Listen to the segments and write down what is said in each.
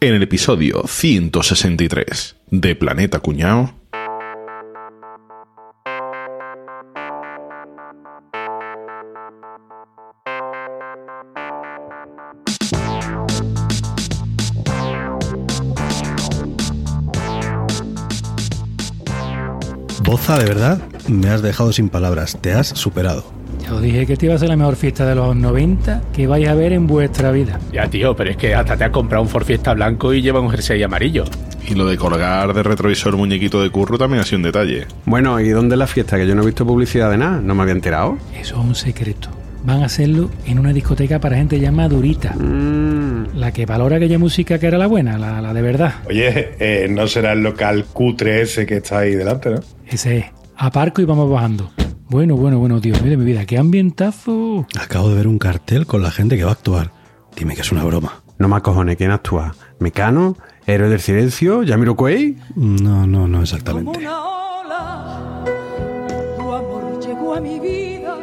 en el episodio 163 de Planeta Cuñao. Boza, de verdad, me has dejado sin palabras. Te has superado. Os dije que esta iba a ser la mejor fiesta de los 90 que vais a ver en vuestra vida. Ya, tío, pero es que hasta te has comprado un Ford Fiesta blanco y lleva un jersey amarillo. Y lo de colgar de retrovisor muñequito de curro también ha sido un detalle. Bueno, ¿y dónde es la fiesta? Que yo no he visto publicidad de nada, no me había enterado. Eso es un secreto. Van a hacerlo en una discoteca para gente ya madurita. Mm, La que valora aquella música que era la buena, la, la de verdad. Oye, eh, no será el local cutre ese que está ahí delante, ¿no? Ese es. Aparco y vamos bajando. Bueno, bueno, bueno, Dios mío de mi vida. ¡Qué ambientazo! Acabo de ver un cartel con la gente que va a actuar. Dime que es una broma. no me acojones, ¿quién actúa? ¿Mecano? ¿Héroe del silencio? ¿Yamiro Cuey? No, no, no exactamente.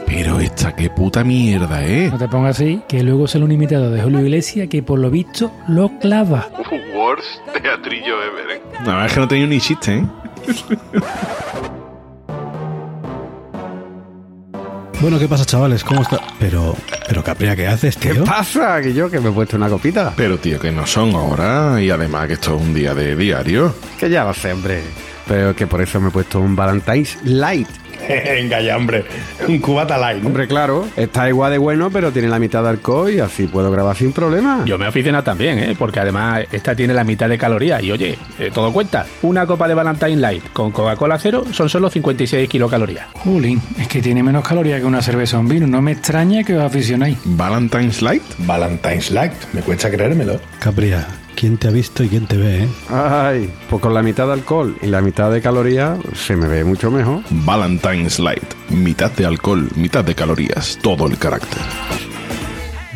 Pero esta qué puta mierda, ¿eh? No te pongas así, que luego sale un imitador de Julio Iglesias que por lo visto lo clava. Worst teatrillo ever, ¿eh? La verdad es que no tenía ni chiste, ¿eh? Bueno, ¿qué pasa, chavales? ¿Cómo está? Pero, pero Capria, ¿qué haces, ¿Qué tío? pasa? Que yo que me he puesto una copita. Pero tío, que no son horas y además que esto es un día de diario. Que ya lo sé, hombre. Pero que por eso me he puesto un Valentine's Light. Venga ya, hombre. Un cubata light, ¿no? Hombre, claro, está igual de bueno, pero tiene la mitad de alcohol y así puedo grabar sin problema. Yo me aficiono también, ¿eh? Porque además esta tiene la mitad de calorías. Y oye, eh, todo cuenta. Una copa de Valentine Light con Coca-Cola cero son solo 56 kilocalorías. Jolín, es que tiene menos calorías que una cerveza o un vino. No me extraña que os aficionáis. Valentine's Light. Valentine's Light. Me cuesta creérmelo. Capria, ¿quién te ha visto y quién te ve, eh? Ay, pues con la mitad de alcohol y la mitad de calorías se me ve mucho mejor. Valentine's Light. Mitad de alcohol, mitad de calorías, todo el carácter.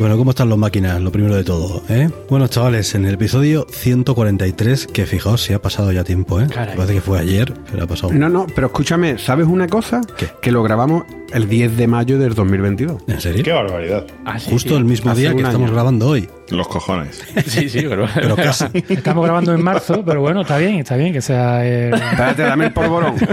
Bueno, ¿cómo están los máquinas? Lo primero de todo, ¿eh? Bueno, chavales, en el episodio 143, que fijaos, si ha pasado ya tiempo, ¿eh? Caray. Parece que fue ayer, pero ha pasado. No, no, pero escúchame, ¿sabes una cosa? ¿Qué? Que lo grabamos el 10 de mayo del 2022. ¿En serio? Qué barbaridad. Ah, sí, Justo sí. el mismo Hace día que estamos grabando hoy. Los cojones. Sí, sí, pero... Pero casi. Estamos grabando en marzo, pero bueno, está bien, está bien que sea. eh, Espérate, dame el polvorón.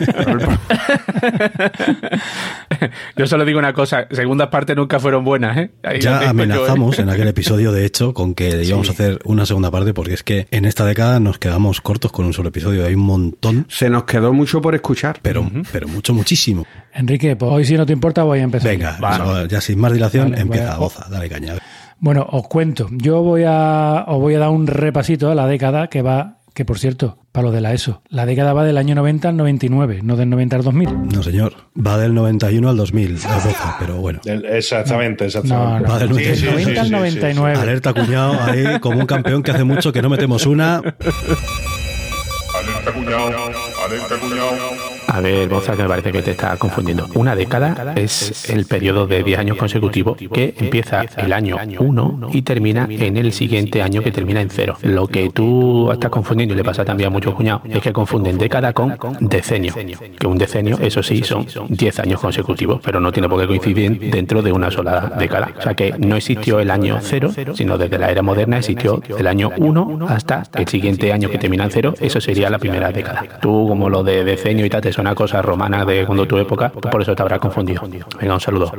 Yo solo digo una cosa, segundas partes nunca fueron buenas, ¿eh? Ahí Ya ¿eh? Amenazamos en aquel episodio, de hecho, con que íbamos a hacer una segunda parte, porque es que en esta década nos quedamos cortos con un solo episodio. Hay un montón, Se nos quedó mucho por escuchar. pero, pero mucho, muchísimo. Enrique, pues hoy si no te importa voy a empezar. Venga, Vale. ya sin más dilación, Vale, empieza, a- goza, dale caña. Bueno, os cuento. Yo voy a, os voy a dar un repasito a la década que va, que por cierto, para lo de la ESO, la década va del año 90 al 99, no del 90 al 2000. No, señor. Va del 91 al 2000, la goza, pero bueno. El- exactamente, No, exactamente. no, Va del del Sí, sí, 90 sí, al sí, 99. Alerta, cuñado, ahí como un campeón que hace mucho que no metemos una. A ver, Boza, que me parece que te está confundiendo. Una década es el periodo de 10 años consecutivos que empieza el año 1 y termina en el siguiente año que termina en 0. Lo que tú estás confundiendo y le pasa también a muchos cuñados es que confunden década con decenio. Que un decenio, eso sí, son 10 años consecutivos, pero no tiene por qué coincidir dentro de una sola década. O sea que no existió el año 0, sino desde la era moderna existió el año 1 hasta el siguiente año que termina en 0, eso sería la primera década. Tú, como lo de decenio y tal, te suena cosa romana de cuando tu época, pues por eso te habrás confundido. Venga, un saludo.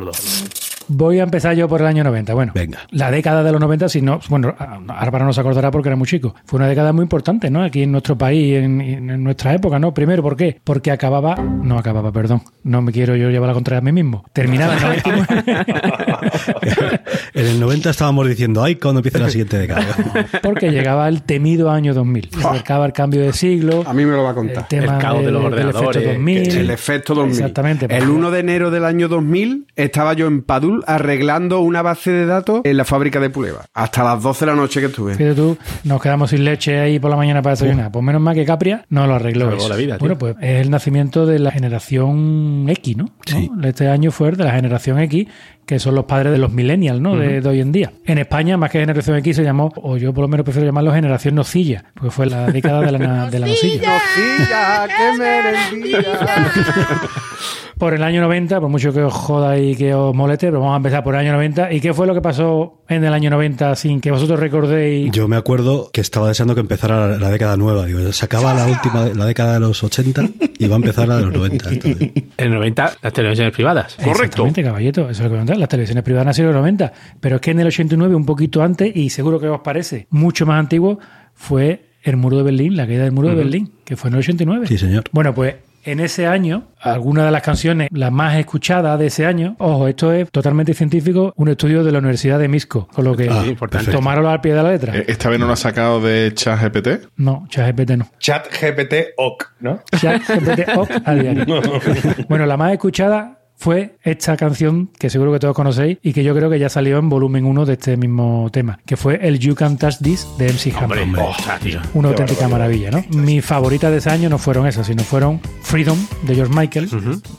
Voy a empezar yo por el año 90. Bueno, Venga. la década de los 90, si no, bueno, Álvaro no se acordará porque era muy chico. Fue una década muy importante, ¿no? Aquí en nuestro país, en, en nuestra época, ¿no? Primero, ¿por qué? Porque acababa, no acababa, perdón, no me quiero yo llevar la contraria a mí mismo. Terminaba en 99, En el 90 estábamos diciendo, ay, cuando empieza la siguiente década. porque llegaba el temido año 2000. Se acercaba el cambio de siglo. A mí me lo va a El contar. tema El caos de los del efecto ordenadores, 2000. El efecto 2000. Exactamente. El 1 de enero del año 2000 estaba yo en Padul arreglando una base de datos en la fábrica de Puleva. Hasta las 12 de la noche que estuve. Fíjate tú, nos quedamos sin leche ahí por la mañana para desayunar. Pues menos mal que Capria no lo arregló. Eso. la vida, tío. bueno, pues es el nacimiento de la generación X, ¿no? Sí. ¿No? Este año fue el de la generación X, que son los padres de los millennials, ¿no? de, de hoy en día. En España, más que generación X, se llamó, o yo por lo menos prefiero llamarlo generación nocilla, porque fue la década de la, de la nocilla. Nocilla, qué merendilla. por el año 90, por mucho que os joda y que os moleste, pero vamos a empezar por el año 90. ¿Y qué fue lo que pasó en el año 90 sin que vosotros recordéis? Yo me acuerdo que estaba deseando que empezara la, la década nueva. Digo, se acaba la última, la década de los 80 y va a empezar la de los 90. Entonces, En el 90, las televisiones privadas. Exactamente, caballito, eso es lo que voy a contar. Las televisiones privadas nacieron en los 90, pero es que en el 89, un poquito antes, y seguro que os parece mucho más antiguo, fue el muro de Berlín, la caída del muro de Berlín, que fue en el 89. sí, señor. Bueno, pues en ese año, algunas de las canciones, las más escuchadas de ese año, ojo, esto es totalmente científico, un estudio de la Universidad de Misco, con lo que Ah, tomaronlo al pie de la letra. Eh, ¿Esta vez no lo ha sacado de ChatGPT? No, ChatGPT no. Chat GPT OK, ¿no? ChatGPT off a diario. Bueno, la más escuchada fue esta canción que seguro que todos conocéis y que yo creo que ya salió en volumen 1 de este mismo tema, que fue el You Can Touch This de MC Hammer. Una auténtica maravilla, ¿no? Mis favoritas de ese año no fueron esas, sino fueron Freedom de George Michael,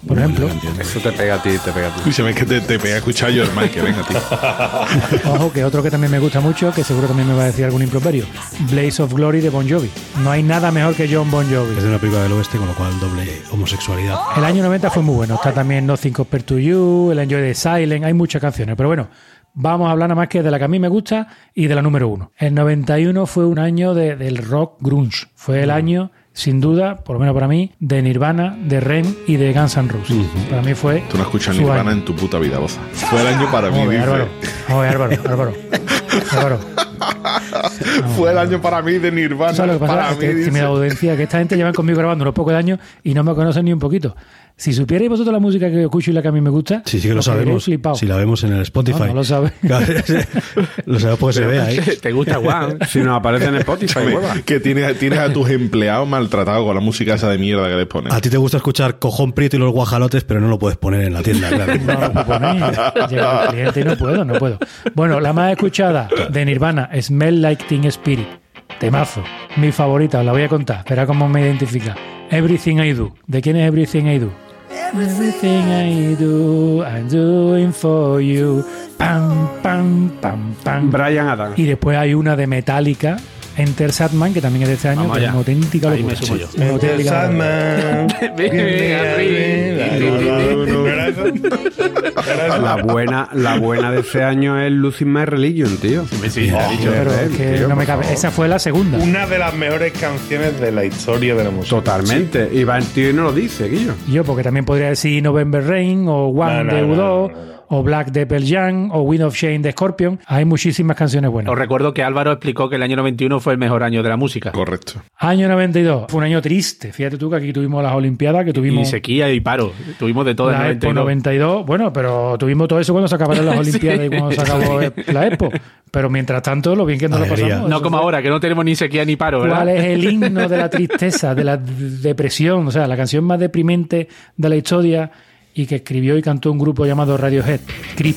por ejemplo. Eso te pega a ti, te pega a ti. Escúchame, es que te, te pega a escuchar yo el Mike, venga, tío. Ojo, que otro que también me gusta mucho, que seguro también me va a decir algún improperio, Blaze of Glory de Bon Jovi. No hay nada mejor que John Bon Jovi. Es de una película del oeste, con lo cual doble homosexualidad. El año 90 fue muy bueno. Está también Nothing Compared to You, el Enjoy the Silent, hay muchas canciones. Pero bueno, vamos a hablar nada más que de la que a mí me gusta y de la número uno. El 91 fue un año de- del rock grunge. Fue el año, sin duda, por lo menos para mí, de Nirvana, de Ren y de Guns N' Roses. Para mí fue. Tú no escuchas Nirvana año. en tu puta vida, boza. Fue el año para mí, dice. Álvaro. Ver, Álvaro, Álvaro. Álvaro. Fue el año para mí de Nirvana. ¿Sabes lo que para pasa? Es mí, que, dice. que mi audiencia, que esta gente lleva conmigo grabando unos pocos de años y no me conocen ni un poquito. Si supierais vosotros la música que yo escucho y la que a mí me gusta, Sí, sí que lo sabemos. Si la vemos en el Spotify. No, no lo sabe. Claro, lo sabemos porque se ve ahí. ¿Te gusta Juan? Si nos aparece en Spotify. Que tienes, tienes a tus empleados maltratados con la música esa de mierda que les pones. A ti te gusta escuchar Cojón Prieto y los guajalotes, pero no lo puedes poner en la tienda, claro. No lo puedo poner. Llega el cliente y no puedo, no puedo. Bueno, la más escuchada de Nirvana, Smell Like Teen Spirit. Temazo. Mi favorita, os la voy a contar. Verá cómo me identifica. Everything I Do. ¿De quién es Everything I Do? Everything I do, I'm doing for you. Pam, pam, pam, pam. Brian Adams. Y después hay una de Metallica, Enter Sadman, que también es de este año, que es una auténtica Ahí me locura. sumo yo. Una auténtica locura. La buena, la buena de ese año es Losing My Religion, tío. Sí, ha dicho. Pero es que tío, no me por cabe. favor. Esa fue la segunda. Una de las mejores canciones de la historia de la música. Totalmente. Y va el tío y no lo dice, Guillo. Yo, porque también podría decir November Rain, o One No, no, de no, U2, no, no, no. O Black de Pearl Jam, o Wind of Shame de Scorpion. Hay muchísimas canciones buenas. Os recuerdo que Álvaro explicó que el año 91 fue el mejor año de la música. Correcto. Año 92. Fue un año triste. Fíjate tú que aquí tuvimos las Olimpiadas, que Y tuvimos sequía y paro. Tuvimos de todo en la el Expo 92. 92. Bueno, pero tuvimos todo eso cuando se acabaron las Sí. Olimpiadas y cuando se acabó la Expo. Pero mientras tanto, lo bien que nos lo pasamos. No como fue- ahora, que no tenemos ni sequía ni paro, ¿verdad? ¿Cuál es el himno de la tristeza, de la depresión? O sea, la canción más deprimente de la historia y que escribió y cantó un grupo llamado Radiohead, Creep.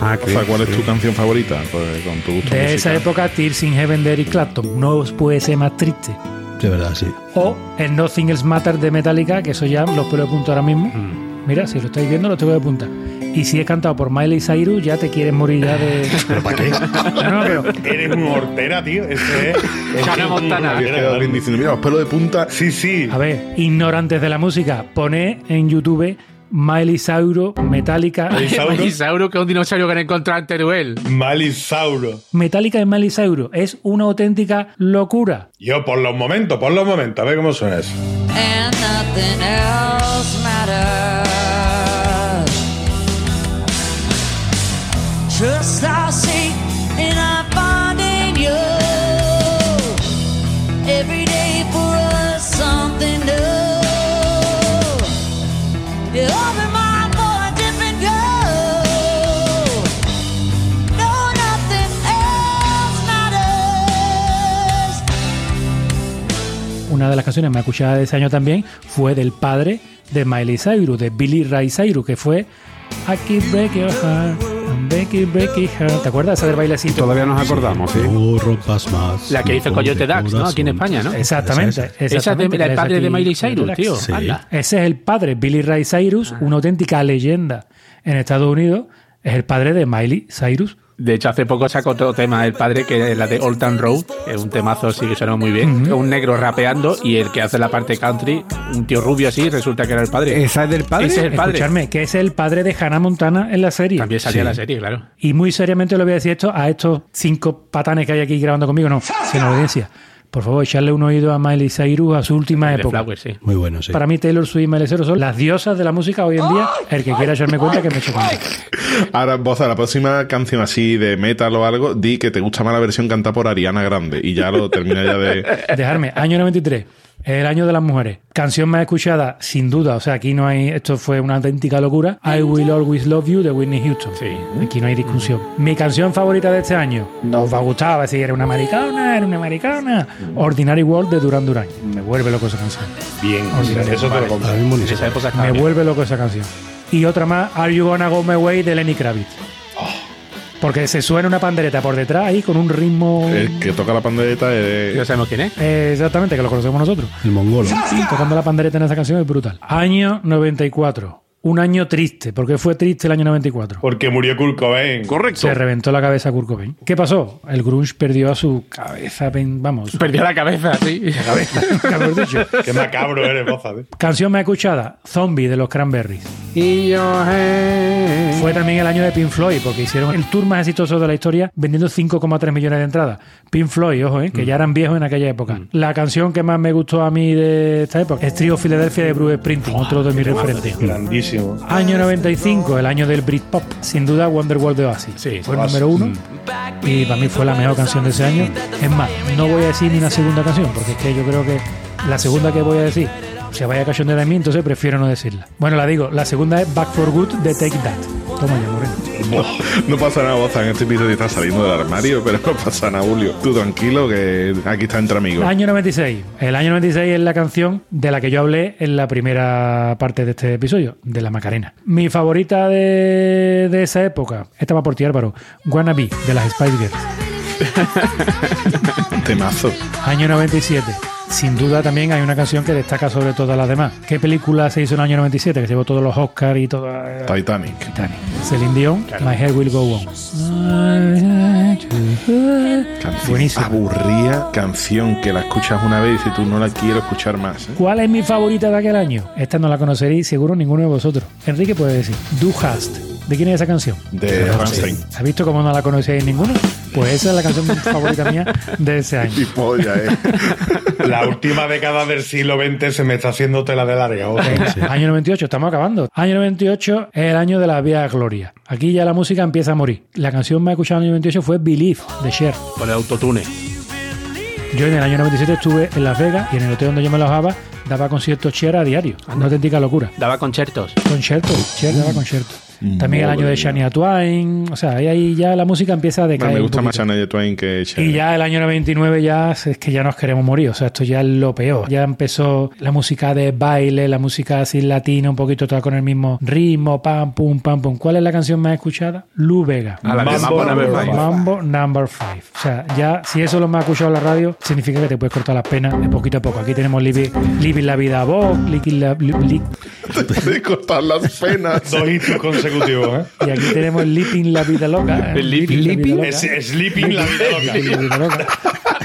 Ah, O sea, ¿cuál es tu canción favorita? Pues, con tu gusto De musical. esa época, Tears in Heaven de Eric Clapton. No os puede ser más triste. De verdad, sí. O el Nothing Else Matter de Metallica, que eso ya los pelos de punta ahora mismo. Mm. Mira, si lo estáis viendo, lo tengo de punta. Y si es cantado por Miley Cyrus, ya te quieres morir ya de. ¿Pero para qué? No, no, pero Eres un hortera, tío. Ese es. es Montana. Mira, los pelos de punta. Sí, sí. A ver, ignorantes de la música, pone en YouTube Cyrus, Metallica. Sauro. Magisauro, que es un dinosaurio que han encontrado en Teruel. Malisauro. Metallica y Cyrus es una auténtica locura. Yo, por los momentos, por los momentos. A ver cómo suena eso. and nothing else matters. Trust Una de las canciones más escuchadas de ese año también fue del padre de Miley Cyrus, de Billy Ray Cyrus, que fue I Keep Break Your Heart, and I Keep Break Your Heart. ¿Te acuerdas esa del bailecito? Todavía nos acordamos, sí. Más. La que hizo Coyote Dax, ¿no? Aquí en España, ¿no? Exactamente. Esa, esa. Esa es de- exactamente, el padre de Miley Cyrus, tío. Sí. Anda. Ese es el padre, Billy Ray Cyrus, una auténtica leyenda en Estados Unidos. Es el padre de Miley Cyrus, De hecho, hace poco sacó otro tema el padre, que es la de Old Town Road, que es un temazo sí que suena muy bien. Un negro rapeando y el que hace la parte country, un tío rubio así, resulta que era el padre. ¿Esa es del padre? Ese es el padre. Escucharme, que es el padre de Hannah Montana en la serie. También salía la serie, claro. Y muy seriamente le voy a decir esto a estos cinco patanes que hay aquí grabando conmigo, no, sin audiencia. Por favor, echarle un oído a Miley Cyrus a su última época. Flowers, sí. Muy bueno, sí. Para mí, Taylor Swift y Miley Cyrus son las diosas de la música hoy en día. El que quiera echarme cuenta que me eche cuenta. Ahora, Boza, la próxima canción así de metal o algo, di que te gusta más la versión cantada por Ariana Grande y ya lo termina ya de... Dejarme, año 93, el año de las mujeres. Canción más escuchada, sin duda. O sea, aquí no hay. Esto fue una auténtica locura. I Will Always Love You de Whitney Houston. Sí. Aquí no hay discusión. Mi canción favorita de este año. No os va a gustar, va a decir, era una americana, era una americana. Ordinary World de Duran Duran. Me vuelve loco esa canción. Bien, Ordinario. eso te lo compro. En esa época Me vuelve loco esa canción. Y otra más, Are You Gonna Go My Way de Lenny Kravitz. Porque se suena una pandereta por detrás ahí con un ritmo. El que toca la pandereta es... Ya sabemos quién es. Eh, exactamente, que lo conocemos nosotros. El mongolo. Tocando la pandereta en esa canción es brutal. Año 94. Un año triste. ¿Por qué fue triste el año 94? Porque murió Kurt Cobain. Correcto. Se reventó la cabeza a Kurt Cobain. ¿Qué pasó? El grunge perdió a su cabeza, vamos, Perdió la cabeza, sí. cabeza, mejor dicho. Qué macabro eres. ¿eh? Canción más escuchada, Zombie de los Cranberries. Y yo, eh. Fue también el año de Pink Floyd, porque hicieron el tour más exitoso de la historia vendiendo 5,3 millones de entradas. Pink Floyd, ojo, eh, que ya eran viejos en aquella época. La canción que más me gustó a mí de esta época es Trio Philadelphia de Bruce Springsteen, otro de mis referentes. Grandísimo. Año 95, el año del Britpop. Sin duda, Wonderwall de Oasis. Sí, fue el número uno. Y para mí fue la mejor canción de ese año. Es más, no voy a decir ni una segunda canción, porque es que yo creo que la segunda que voy a decir se vaya a cachondear de mí, entonces prefiero no decirla. Bueno, la digo, la segunda es Back for Good de Take That. Toma ya, Moreno. No, no pasa nada, Boza. En este episodio está saliendo del armario, pero no pasa nada, Julio. Tú tranquilo, que aquí está entre amigos. Año 96. El año 96 es la canción de la que yo hablé en la primera parte de este episodio, de la Macarena. Mi favorita de, de esa época, esta va por ti, Álvaro, Wanna Be, de las Spice Girls. Temazo. Año 97. Sin duda también hay una canción que destaca sobre todas las demás. ¿Qué película se hizo en el año 97? Que se llevó todos los Oscars y toda... Titanic. Titanic. Celine Dion, My Head Will Go On. Canción Buenísimo. aburrida, canción que la escuchas una vez y dices tú no la quiero escuchar más. ¿eh? ¿Cuál es mi favorita de aquel año? Esta no la conoceréis seguro ninguno de vosotros. Enrique puede decir. Do Hast. ¿De quién es esa canción? De Rammstein. ¿Has visto cómo no la conocéis ninguno? Pues esa es la canción favorita mía de ese año. Polla, eh. La última década del siglo XX se me está haciendo tela de larga. Año 98, estamos acabando. Año 98 es el año de la vía gloria. Aquí ya la música empieza a morir. La canción más escuchada en el año 98 fue Believe, de Cher. Con el autotune. Yo en el año 97 estuve en Las Vegas y en el hotel donde yo me alojaba daba conciertos Cher a diario. Una auténtica locura. Daba concertos. Conciertos, Cher daba conciertos. También el año de. Shania Twain. O sea, ahí, ahí ya la música empieza a Bueno, decaer. me un gusta más. Shania Twain que Cher. Y ya el año 99 ya es que ya nos queremos morir, o sea, esto ya es lo peor. Ya empezó la música de baile, la música así latina, un poquito toda con el mismo ritmo, pam, pum, pam, pum. ¿Cuál es la canción más escuchada? Lu Vega. A la de Mambo Mambo Number Number Five. Mambo Number 5. O sea, ya si eso lo más escuchado en la radio, significa que te puedes cortar las penas de poquito a poco. Aquí tenemos Living, Living la Vida Vox, Living la, li- li- de cortar las penas. Dos hitos consecutivos, ¿eh? y aquí tenemos Living la Vida Loca. Loca. Es, Sleeping la vida Living la loca. Vida Loca.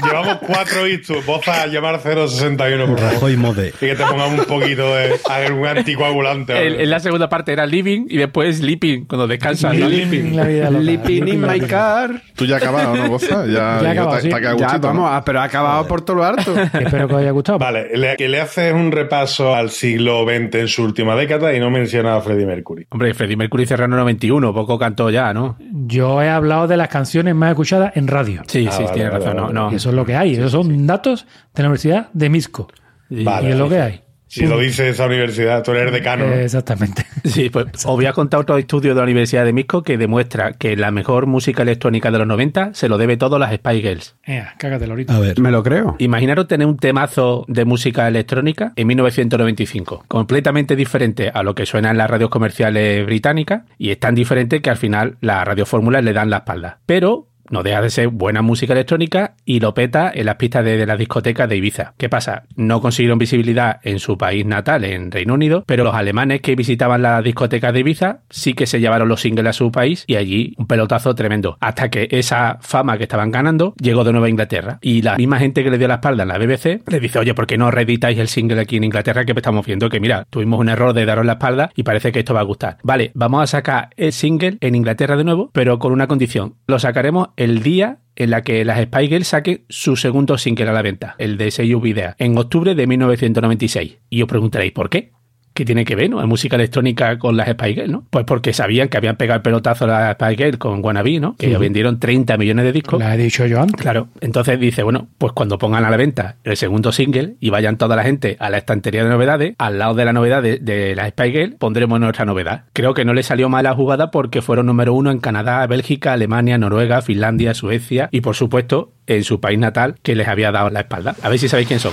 Llevamos cuatro hitos. Boza a llamar 061, por favor. Rajoy Mode. Y que te pongamos un poquito de algún anticoagulante. El- ¿vale? en la segunda parte era living y después sleeping, cuando descansas. ¿no? Living la Vida Loca. Sleeping in my car. Tú ya has acabado, ¿no, Boza? Ya, Ya acabado, sí. Ya, gustito, ¿no? vamos, ah, pero ha acabado por todo lo harto. Espero que os haya gustado. Vale, le, que le haces un repaso al siglo XX en su última década y no menciona a Freddie Mercury. Hombre, Freddie Mercury en el 91, poco cantó ya, ¿no? Yo he hablado de las canciones más escuchadas en radio. Sí, Ah, sí, vale, tienes vale, razón. vale. No, eso es lo que hay. Esos son datos de la Universidad de Misco. Y- Vale. y es lo que hay. Si lo dice esa universidad, tú eres decano. ¿no? Eh, exactamente. Sí, pues os voy a contar otro estudio de la Universidad de Misco que demuestra que la mejor música electrónica de los 90 se lo debe todo a las Spice Girls. Ea, cágatelo ahorita. A ver. Me lo creo. Imaginaros tener un temazo de música electrónica en 1995, completamente diferente a lo que suena en las radios comerciales británicas y es tan diferente que al final las radiofórmulas le dan la espalda. Pero no deja de ser buena música electrónica y lo peta en las pistas de, de las discotecas de Ibiza. ¿Qué pasa? No consiguieron visibilidad en su país natal, en Reino Unido, pero los alemanes que visitaban las discotecas de Ibiza sí que se llevaron los singles a su país y allí un pelotazo tremendo. Hasta que esa fama que estaban ganando llegó de Nueva Inglaterra. Y la misma gente que le dio la espalda en la BBC le dice, oye, ¿por qué no reeditáis el single aquí en Inglaterra que estamos viendo? Que mira, tuvimos un error de daros la espalda y parece que esto va a gustar. Vale, vamos a sacar el single en Inglaterra de nuevo, pero con una condición. Lo sacaremos el día en la que las Spy saquen su segundo single a la venta, el de Seiyu en octubre de 1996. Y os preguntaréis, ¿por qué? ¿Qué tiene que ver, no? La música electrónica con las Spy Girls, ¿no? Pues porque sabían que habían pegado el pelotazo a las Spy Girls con Wannabe, ¿no? Que ellos vendieron 30 millones de discos. La he dicho yo antes. Claro, entonces dice, bueno, pues cuando pongan a la venta el segundo single y vayan toda la gente a la estantería de novedades, al lado de la novedad de, de la Spy Girl, pondremos nuestra novedad. Creo que no le salió mal la jugada porque fueron número uno en Canadá, Bélgica, Alemania, Noruega, Finlandia, Suecia y por supuesto en su país natal que les había dado la espalda. A ver si sabéis quién son.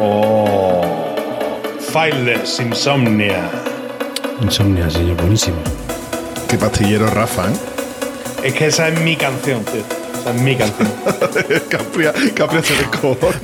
Oh. Fileless Insomnia. Insomnia, señor, buenísimo. Qué pastillero Rafa, ¿eh? Es que esa es mi canción, tío. Esa es mi canción. Capria, Capria se.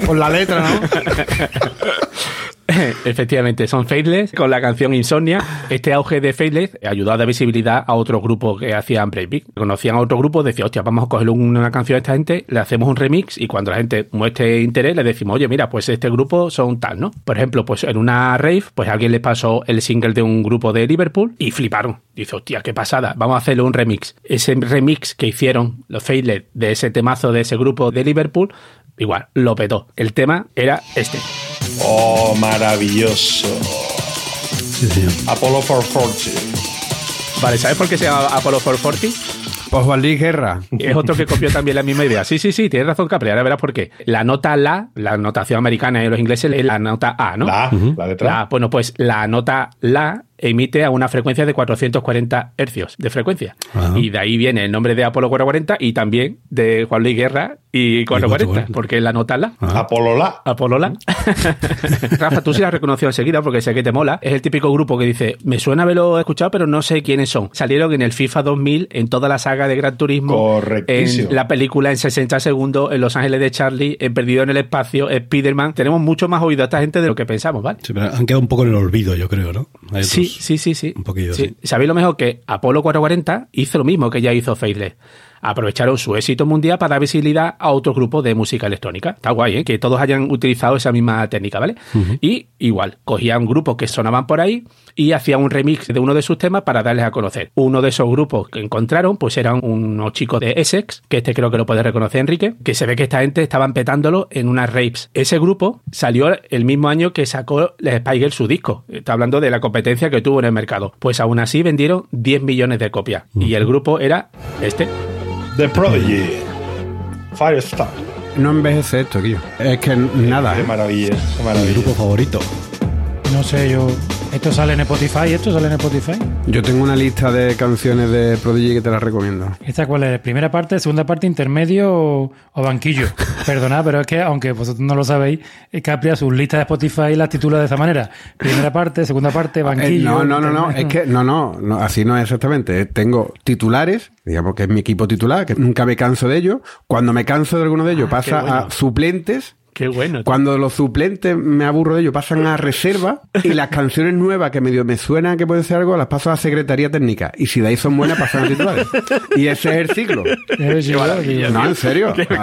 Por la letra, ¿no? Efectivamente, son Faithless con la canción Insomnia. Este auge de Faithless ayudó a dar visibilidad a otros grupos que hacían breakbeat. Conocían a otro grupo, decían, hostia, vamos a coger una canción a esta gente, le hacemos un remix y cuando la gente muestre interés le decimos, oye, mira, pues este grupo son tal, ¿no? Por ejemplo, pues en una rave, pues alguien les pasó el single de un grupo de Liverpool y fliparon. Dice, hostia, qué pasada, vamos a hacerle un remix. Ese remix que hicieron los Faithless de ese temazo de ese grupo de Liverpool, igual, lo petó. El tema era este. Oh, maravilloso. Sí, señor. Apollo 440. Vale, ¿sabes por qué se llama Apollo 440? Pues Juan Luis Guerra. Es otro que copió también la misma idea. Sí, sí, sí, tienes razón, Capri. Ahora verás por qué. La nota La, la notación americana de los ingleses es la nota A, ¿no? La, la letra. La- bueno, pues la nota La emite a una frecuencia de 440 hercios de frecuencia. Ajá. Y de ahí viene el nombre de Apolo 440 y también de Juan Luis Guerra y 440, 440. porque es la nota La. Ah. Apolo La. Apolo La. Rafa, tú sí la has reconocido enseguida porque sé que te mola. Es el típico grupo que dice, me suena haberlo escuchado, pero no sé quiénes son. Salieron en el FIFA 2000, en toda la saga de Gran Turismo, Correctísimo. en la película en 60 segundos, en Los Ángeles de Charlie, en Perdido en el Espacio, Spider-Man. Tenemos mucho más oído a esta gente de lo que pensamos, ¿vale? Sí, pero han quedado un poco en el olvido, yo creo, ¿no? Hay otros- Sí, sí, sí, sí. Un poquillo, sí. ¿Sabéis lo mejor? Que Apolo 440 hizo lo mismo que ya hizo Faithless. Aprovecharon su éxito mundial para dar visibilidad a otro grupo de música electrónica. Está guay, ¿eh? Que todos hayan utilizado esa misma técnica, ¿vale? Y igual, cogían grupos que sonaban por ahí y hacían un remix de uno de sus temas para darles a conocer. Uno de esos grupos que encontraron, pues eran unos chicos de Essex, que este creo que lo puede reconocer Enrique, que se ve que esta gente estaban petándolo en unas rapes. Ese grupo salió el mismo año que sacó Girls su disco. Está hablando de la competencia que tuvo en el mercado. Pues aún así vendieron 10 millones de copias. Y el grupo era este. The Prodigy. Firestar. No envejece esto, tío. Es que nada, Qué ¿eh? maravilla. Qué Mi maravilla. grupo favorito. No sé, yo. ¿Esto sale en Spotify? ¿Esto sale en Spotify? Yo tengo una lista de canciones de Prodigy que te las recomiendo. ¿Esta cuál es? ¿Primera parte, segunda parte, intermedio o, o banquillo? Perdonad, pero es que, aunque vosotros no lo sabéis, eh, Capria sus listas de Spotify las titula de esa manera. Primera parte, segunda parte, Eh, banquillo. no, no, no, no, es que no, no, no, así no es exactamente. Eh, Tengo titulares, digamos que es mi equipo titular, que nunca me canso de ellos. Cuando me canso de alguno de ellos, Ah, pasa bueno. a suplentes. Qué bueno. Cuando los suplentes me aburro de ellos, pasan a reserva y las canciones nuevas que medio me suenan que pueden ser algo, las paso a secretaría técnica. Y si de ahí son buenas, pasan a titulares. Y ese es el ciclo. No, en serio. Qué- qué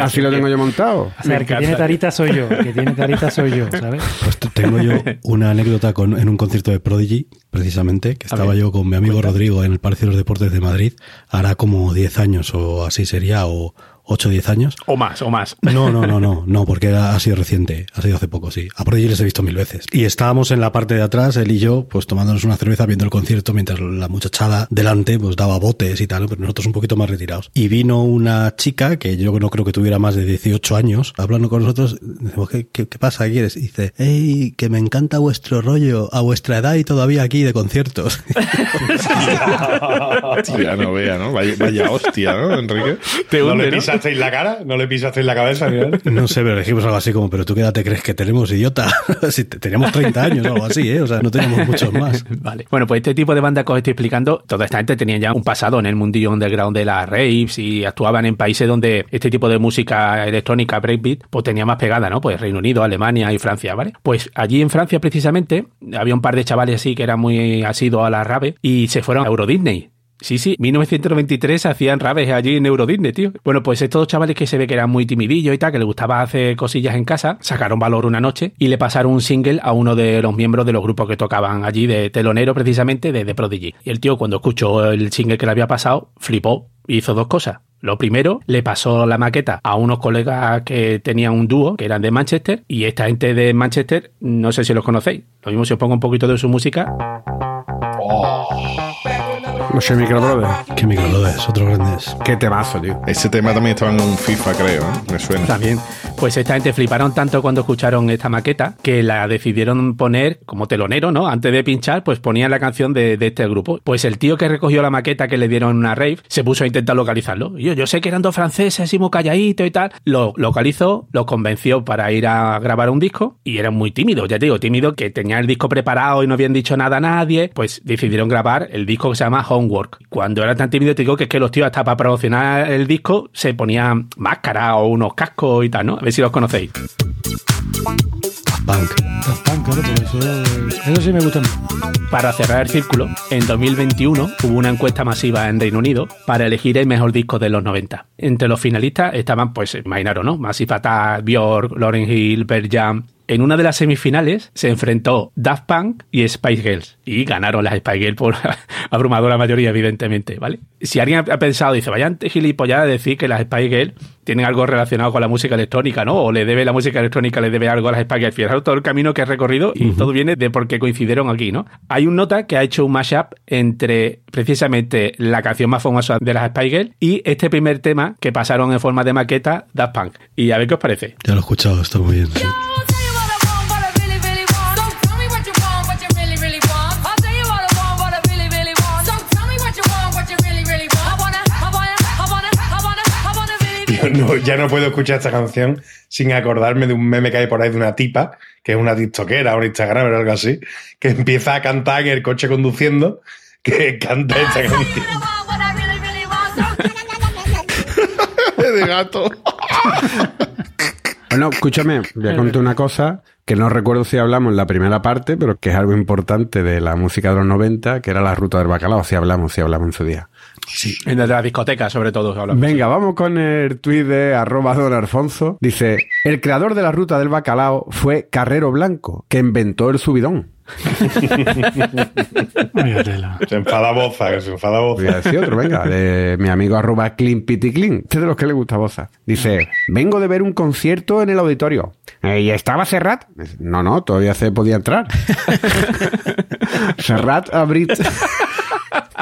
así lo tengo yo montado. O sea, el que tiene tarita soy yo. El que tiene tarita soy yo, ¿sabes? Pues tengo yo una anécdota con, en un concierto de Prodigy, precisamente, que estaba yo con mi amigo Rodrigo en el Palacio de los Deportes de Madrid, hará como 10 años o así sería, o 8 o 10 años. O más, o más. No, no, no, no, no, porque era- ha sido reciente, ha sido hace poco, sí. A Prodigy les he visto mil veces. Y estábamos en la parte de atrás, él y yo, pues tomándonos una cerveza viendo el concierto, mientras la muchachada delante, pues daba botes y tal, pero nosotros un poquito más retirados. Y vino una chica, que yo no creo que tuviera más de 18 años, hablando con nosotros, decimos, ¿qué, qué, qué pasa? ¿Qué quieres? Y dice, hey, que me encanta vuestro rollo, a vuestra edad y todavía aquí de conciertos. Hostia, no vea, ¿no? Vaya, vaya hostia, ¿no, Enrique? Te No hunde, le ¿no? Pisaste pisasteis la cara? ¿No le pisasteis la cabeza? No sé, pero dijimos algo así como, pero tú qué edad te crees que tenemos, idiota. si te- teníamos 30 años o algo así, ¿eh? O sea, no teníamos muchos más. Vale. Bueno, pues este tipo de banda que os estoy explicando, toda esta gente tenía ya un pasado en el mundillo underground de las raves y actuaban en países donde este tipo de música electrónica, breakbeat, pues tenía más pegada, ¿no? Pues Reino Unido, Alemania y Francia, ¿vale? Pues allí en Francia precisamente había un par de chavales así que eran muy asiduos a la rave y se fueron a Euro Disney. Sí, sí, 1993 hacían raves allí en Euro Disney, tío. Bueno, pues estos chavales que se ve que eran muy timidillos y tal, que les gustaba hacer cosillas en casa, sacaron valor una noche y le pasaron un single a uno de los miembros de los grupos que tocaban allí de telonero precisamente de Prodigy. Y el tío cuando escuchó el single que le había pasado, flipó hizo dos cosas. Lo primero, le pasó la maqueta a unos colegas que tenían un dúo, que eran de Manchester, y esta gente de Manchester, no sé si los conocéis. Lo mismo si os pongo un poquito de su música. Los Chemical Brothers. Qué microlodes, otros grandes. Qué temazo, tío. Ese tema también estaba en un FIFA, creo, ¿eh? Me suena. También. Pues esta gente fliparon tanto cuando escucharon esta maqueta que la decidieron poner como telonero, ¿no? Antes de pinchar, pues ponían la canción de, de este grupo. Pues el tío que recogió la maqueta que le dieron en una rave se puso a intentar localizarlo. Y yo, yo sé que eran dos franceses, así muy calladitos y tal. Lo localizó, lo convenció para ir a grabar un disco y eran muy tímidos, ya te digo, tímidos que tenían el disco preparado y no habían dicho nada a nadie. Pues decidieron grabar el disco que se llama Homework. Cuando eran tan tímidos, te digo que es que los tíos hasta para promocionar el disco se ponían máscara o unos cascos y tal, ¿no? A ver si los conocéis. Punk. Daft Punk, claro, por eso, eso sí me gusta. a mí. Para cerrar el círculo, en 2021 hubo una encuesta masiva en Reino Unido para elegir el mejor disco de los 90. Entre los finalistas estaban, pues, imaginaros, ¿no? Massive Attack, Björk, Lauryn Hill, Pearl Jam. En una de las semifinales se enfrentó Daft Punk y Spice Girls. Y ganaron las Spice Girls por abrumadora mayoría, evidentemente, ¿vale? Si alguien ha pensado, dice, vayan gilipollas a decir que las Spice Girls tienen algo relacionado con la música electrónica, ¿no? O le debe la música electrónica, le debe algo a las Spice Girls. Fijaros todo el camino que ha recorrido y todo viene de por qué coincidieron aquí, ¿no? Hay un nota que ha hecho un mashup entre precisamente la canción más famosa de las Spice Girls y este primer tema que pasaron en forma de maqueta, Daft Punk. Y a ver qué os parece. Ya lo he escuchado, está muy bien. sí. No, ya no puedo escuchar esta canción sin acordarme de un meme que hay por ahí de una tipa, que es una tiktokera, un Instagram o algo así, que empieza a cantar en el coche conduciendo, que canta esta canción. De gato. Bueno, escúchame, voy a contar una cosa que no recuerdo si hablamos en la primera parte, pero que es algo importante de la música de los 90, que era la ruta del bacalao. Si hablamos, si hablamos en su día. En la discoteca, sobre todo. hablamos. Venga, vamos con el tuit de arroba don Alfonso. Dice, el creador de la ruta del bacalao fue Carrero Blanco, que inventó el subidón. Se enfada Boza, que se enfada Voy Boza. a decir otro, venga, de mi amigo arroba Clean Pity Clean. Este de los que le gusta Boza. Dice, vengo de ver un concierto en el auditorio. ¿Y estaba Serrat? No, no, todavía se podía entrar. Serrat abrit.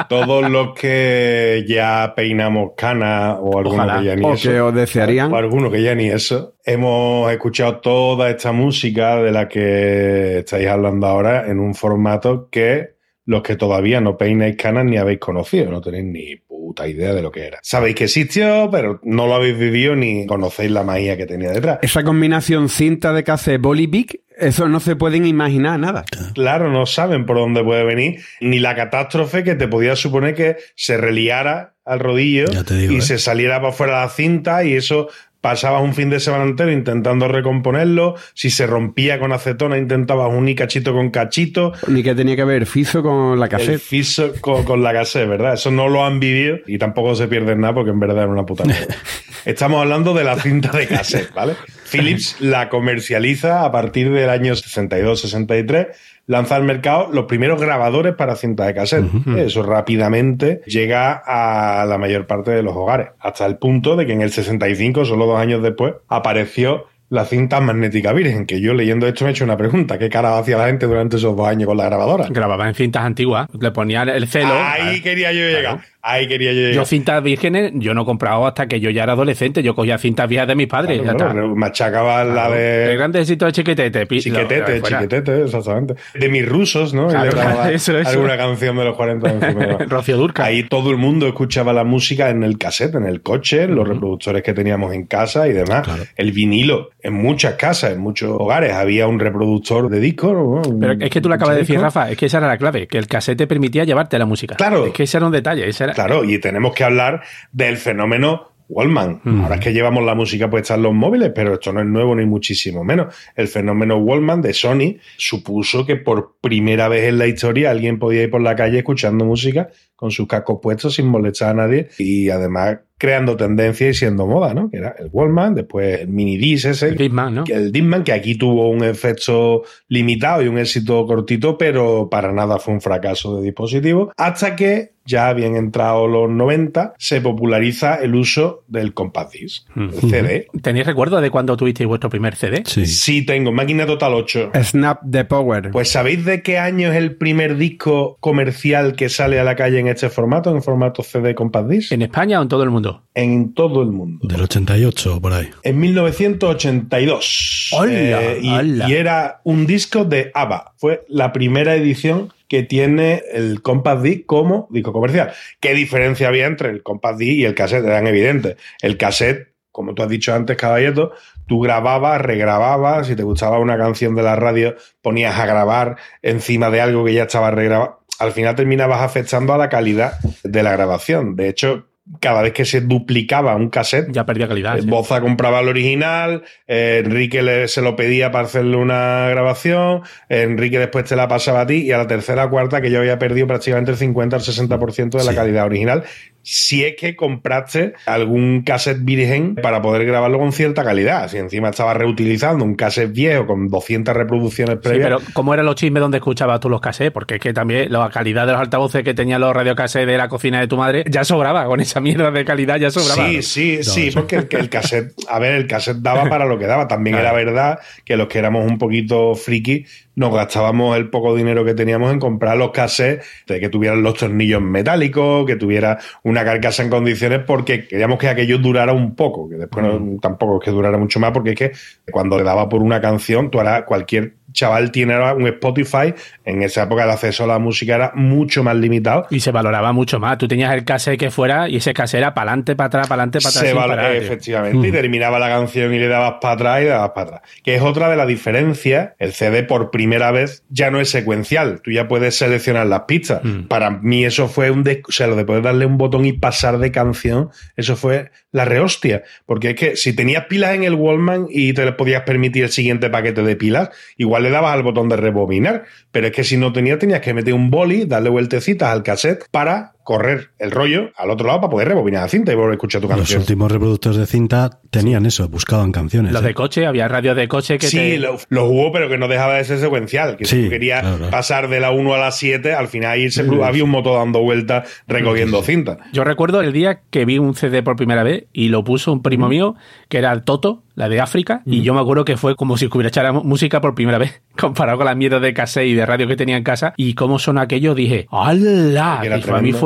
Todos los que ya peinamos canas o algunos Ojalá. que ya ni O eso. que os desearían. O algunos que ya ni eso. Hemos escuchado toda esta música de la que estáis hablando ahora en un formato que los que todavía no peináis canas ni habéis conocido, no tenéis ni puta idea de lo que era. Sabéis que existió, pero no lo habéis vivido ni conocéis la magia que tenía detrás. Esa combinación cinta de cassette Bolivic, eso no se pueden imaginar nada. Claro, no saben por dónde puede venir, ni la catástrofe que te podía suponer que se reliara al rodillo digo, y ¿eh? se saliera para fuera la cinta y eso pasabas un fin de semana entero intentando recomponerlo, si se rompía con acetona intentabas unir cachito con cachito, Ni que tenía que ver Fiso con la el cassette. fiso con, con la cassette, ¿verdad? Eso no lo han vivido y tampoco se pierden nada porque en verdad era una puta mierda. Estamos hablando de la cinta de cassette, ¿vale? Philips la comercializa a partir del año 62-63, lanza al mercado los primeros grabadores para cinta de cassette. Eso rápidamente llega a la mayor parte de los hogares, hasta el punto de que en el 65, solo dos años después, apareció la cinta magnética virgen, que yo leyendo esto me he hecho una pregunta, ¿qué cara hacía la gente durante esos dos años con la grabadora? Grababa en cintas antiguas, le ponían el celo. Ahí quería yo llegar. Ahí quería yo llegar. Yo cintas vírgenes, yo no he comprado hasta que yo ya era adolescente. Yo cogía cintas viejas de mis padres. Claro, ya claro, está. machacaba la El de gran éxito de Chiquetete. Chiquetete, chiquetete, exactamente. De mis rusos, ¿no? Y le grababa eso, eso. alguna canción de los 40 encima. Rocío Durca. Ahí todo el mundo escuchaba la música en el cassette, en el coche, en los reproductores que teníamos en casa y demás. El vinilo, en muchas casas, en muchos hogares, había un reproductor de disco. ¿no? Pero es que tú lo acabas de decir. Rafa, es que esa era la clave, que el cassette te permitía llevarte la música. Claro. Es que ese era un detalle. ese era- Claro, y tenemos que hablar del fenómeno Wallman. Ahora es que llevamos la música puesta en los móviles, pero esto no es nuevo ni muchísimo menos. El fenómeno Wallman de Sony supuso que por primera vez en la historia alguien podía ir por la calle escuchando música con sus cascos puestos sin molestar a nadie y además creando tendencia y siendo moda, ¿no? Que era el Wallman, después el mini disc ese, El Discman, ¿no? que el Discman, que aquí tuvo un efecto limitado y un éxito cortito, pero para nada fue un fracaso de dispositivo, hasta que ya habían entrado los 90, se populariza el uso del compact disc, el CD. ¿Tenéis recuerdo de cuando tuvisteis vuestro primer CD? Sí. Sí, tengo Máquina Total 8. Snap the Power. Pues ¿sabéis de qué año es el primer disco comercial que sale a la calle en este formato, en formato CD compact disc? ¿En España o en todo el mundo? En todo el mundo. Del 88 por ahí. En 1982. ¡Hola! Eh, y, ¡Hola! y era un disco de ABBA. Fue la primera edición que tiene el Compact Disc como disco comercial. ¿Qué diferencia había entre el Compact Disc y el cassette? Eran evidentes. El cassette, como tú has dicho antes, Caballeto, tú grababas, regrababas, si te gustaba una canción de la radio, ponías a grabar encima de algo que ya estaba regrabado. Al final terminabas afectando a la calidad de la grabación. De hecho, cada vez que se duplicaba un cassette, Ya perdía calidad. eh, sí. Boza compraba el original, eh, Enrique le- se lo pedía para hacerle una grabación, eh, Enrique después te la pasaba a ti y a la tercera o cuarta que yo había perdido prácticamente el 50 al 60% de la Sí. calidad original. Si es que compraste algún cassette virgen para poder grabarlo con cierta calidad. Si encima estaba reutilizando un cassette viejo con 200 reproducciones Sí, previas. pero ¿cómo eran los chismes donde escuchabas tú los cassettes? Porque es que también la calidad de los altavoces que tenían los radiocassettes de la cocina de tu madre ya sobraba. Con esa mierda de calidad ya sobraba. Sí, sí, sí, porque el, el cassette, a ver, el cassette daba para lo que daba. También Claro. era verdad que los que éramos un poquito friki nos gastábamos el poco dinero que teníamos en comprar los cassettes de que tuvieran los tornillos metálicos, que tuviera una carcasa en condiciones, porque queríamos que aquello durara un poco, que después no- tampoco es que durara mucho más, porque es que cuando le daba por una canción, tú ahora cualquier chaval tiene ahora un Spotify, en esa época el acceso a la música era mucho más limitado. Y se valoraba mucho más. Tú tenías el cassette que fuera y ese cassette era para adelante, para atrás, para adelante, para atrás. parar, efectivamente, y terminaba la canción y le dabas para atrás y le dabas para atrás. Que es otra de las diferencias. El CD por primera vez ya no es secuencial. Tú ya puedes seleccionar las pistas. Mm. Para mí eso fue un... O sea, lo de poder darle un botón y pasar de canción, eso fue la rehostia. Porque es que si tenías pilas en el Wallman y te podías permitir el siguiente paquete de pilas, igual le dabas al botón de rebobinar. Pero es que si no tenías, tenías que meter un boli, darle vueltecitas al cassette para correr el rollo al otro lado para poder rebobinar la cinta y volver a escuchar tu Los canción. últimos reproductores de cinta tenían eso, buscaban canciones. Los ¿eh? de coche, había radios de coche que Sí, te... lo- los hubo, pero que no dejaba de ser secuencial. Que si Sí, tú querías claro, claro. pasar de la 1 a la 7, al final irse, había un motor dando vueltas recogiendo cinta. Yo recuerdo el día que vi un CD por primera vez y lo puso un primo mío, que era el Toto, la de África, y yo me acuerdo que fue como si hubiera echado música por primera vez, comparado con las mierdas de cassette y de radio que tenía en casa, y cómo son aquellos, dije, ¡hala! Y para mí tremendo.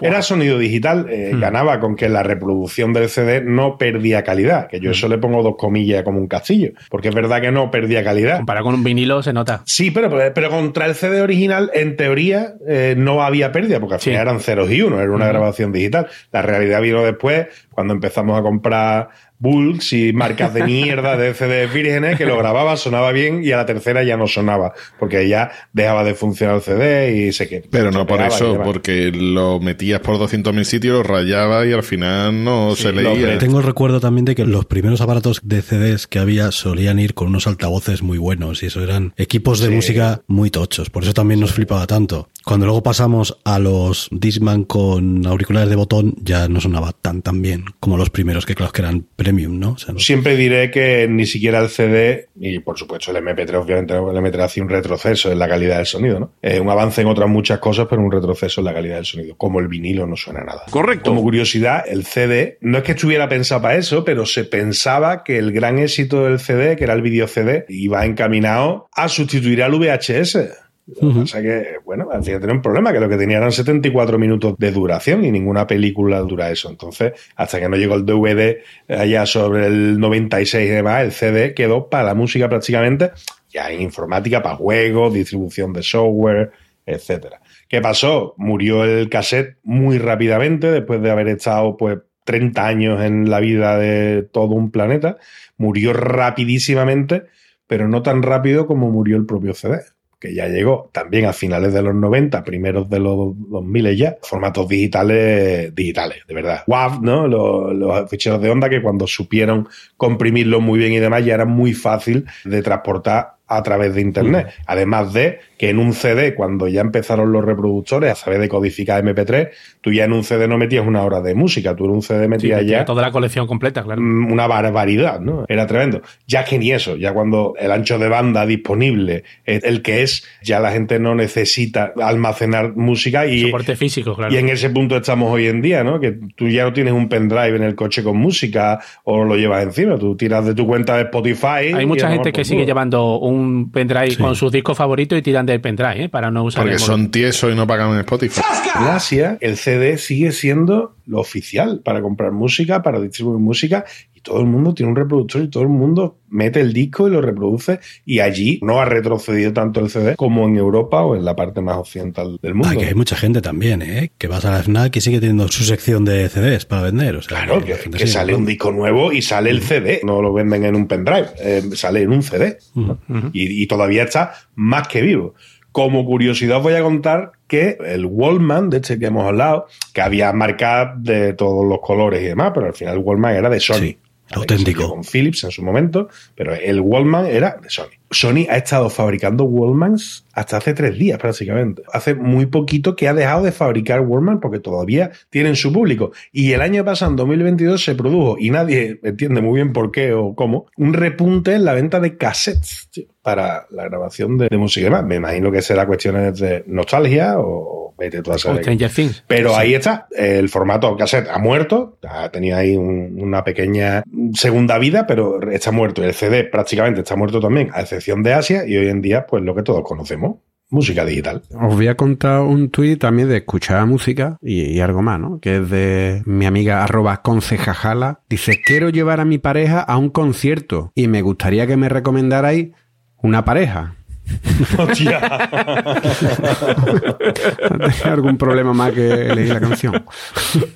Era sonido digital, eh, ganaba con que la reproducción del CD no perdía calidad. Que yo eso le pongo dos comillas como un castillo. Porque es verdad que no perdía calidad. Comparado con un vinilo se nota. Sí, pero, pero contra el CD original, en teoría, eh, no había pérdida, porque al Sí. final eran ceros y unos, era una grabación digital. La realidad vino después, cuando empezamos a comprar bulks y marcas de mierda de CDs vírgenes, que lo grababa, sonaba bien, y a la tercera ya no sonaba, porque ya dejaba de funcionar el CD y se que Pero no por eso, porque lo metías por 200.000 sitios, lo rayabas y al final no se leía. Tengo el recuerdo también de que los primeros aparatos de CDs que había solían ir con unos altavoces muy buenos y eso eran equipos de Sí. música muy tochos. Por eso también nos flipaba tanto. Cuando luego pasamos a los Discman con auriculares de botón, ya no sonaba tan tan bien como los primeros que claro que eran premium, ¿no? O sea, no- Siempre diré que ni siquiera el CD, y por supuesto el MP3, obviamente el MP3 hacía un retroceso en la calidad del sonido, ¿no? Es un avance en otras muchas cosas, pero un retroceso en la calidad del sonido. Como el vinilo no suena nada. Correcto. Como curiosidad, el CD, no es que estuviera pensado para eso, pero se pensaba que el gran éxito del CD, que era el video CD, iba encaminado a sustituir al VHS. Lo que pasa es que, bueno, al final tenía un problema, que lo que tenía eran 74 minutos de duración y ninguna película dura eso. Entonces, hasta que no llegó el DVD allá sobre el 96 y demás, el CD quedó para la música prácticamente, ya en informática, para juegos, distribución de software, etcétera. ¿Qué pasó? Murió el cassette muy rápidamente, después de haber estado, pues, 30 años en la vida de todo un planeta. Murió rapidísimamente, pero no tan rápido como murió el propio CD que ya llegó también a finales de los 90, primeros de los 2000 ya, formatos digitales, digitales, de verdad. WAV, ¿no? Los, ficheros de onda que cuando supieron comprimirlos muy bien y demás ya era muy fácil de transportar a través de internet. Además de que en un CD, cuando ya empezaron los reproductores a saber decodificar MP3, tú ya en un CD no metías una hora de música, tú en un CD Sí, metías metía ya toda la colección completa, claro. mm, una barbaridad, ¿no? Era tremendo. Ya que ni eso, ya cuando el ancho de banda disponible es el que es, ya la gente no necesita almacenar música y, Soporte físico, claro. y en ese punto estamos hoy en día, ¿no? Que tú ya no tienes un pendrive en el coche con música o lo llevas encima, tú tiras de tu cuenta de Spotify. Hay mucha gente que sigue llevando un pendrive con sus discos favoritos y tiran del pendrive, ¿eh? Para no usar Porque el son tiesos y no pagan en Spotify. En Asia, el CD sigue siendo lo oficial para comprar música, para distribuir música, todo el mundo tiene un reproductor y todo el mundo mete el disco y lo reproduce, y allí no ha retrocedido tanto el CD como en Europa o en la parte más occidental del mundo. Ah, que hay mucha gente también, ¿eh? Que vas a la FNAC y sigue teniendo su sección de CDs para vender. O sea, Claro, que, sale un disco nuevo y sale el CD, no lo venden en un pendrive, eh, sale en un CD. ¿no? y, y todavía está más que vivo. Como curiosidad os voy a contar que el Wallman, de este que hemos hablado, que había marcas de todos los colores y demás, pero al final el Wallman era de Sony. Sí. Auténtico. Con Philips en su momento, pero el Wallman era de Sony. Sony ha estado fabricando Wallmans hasta hace tres días prácticamente. Hace muy poquito que ha dejado de fabricar Wallman porque todavía tienen su público. Y el año pasado, en 2022, se produjo, y nadie entiende muy bien por qué o cómo, un repunte en la venta de cassettes tío, para la grabación de, de música y demás. Me imagino que será cuestiones de nostalgia o, vete tú a o saber. Pero ahí está, el formato cassette ha muerto, ha tenido ahí un- una pequeña segunda vida, pero está muerto. El CD prácticamente está muerto también, a excepción de Asia, y hoy en día, pues lo que todos conocemos, música digital. Os voy a contar un tuit también de escuchar música y, y algo más, ¿no? Que es de mi amiga arroba concejajala. Dice, quiero llevar a mi pareja a un concierto y me gustaría que me recomendarais una pareja. Hostia. ¿Tenía algún problema más que leí la canción?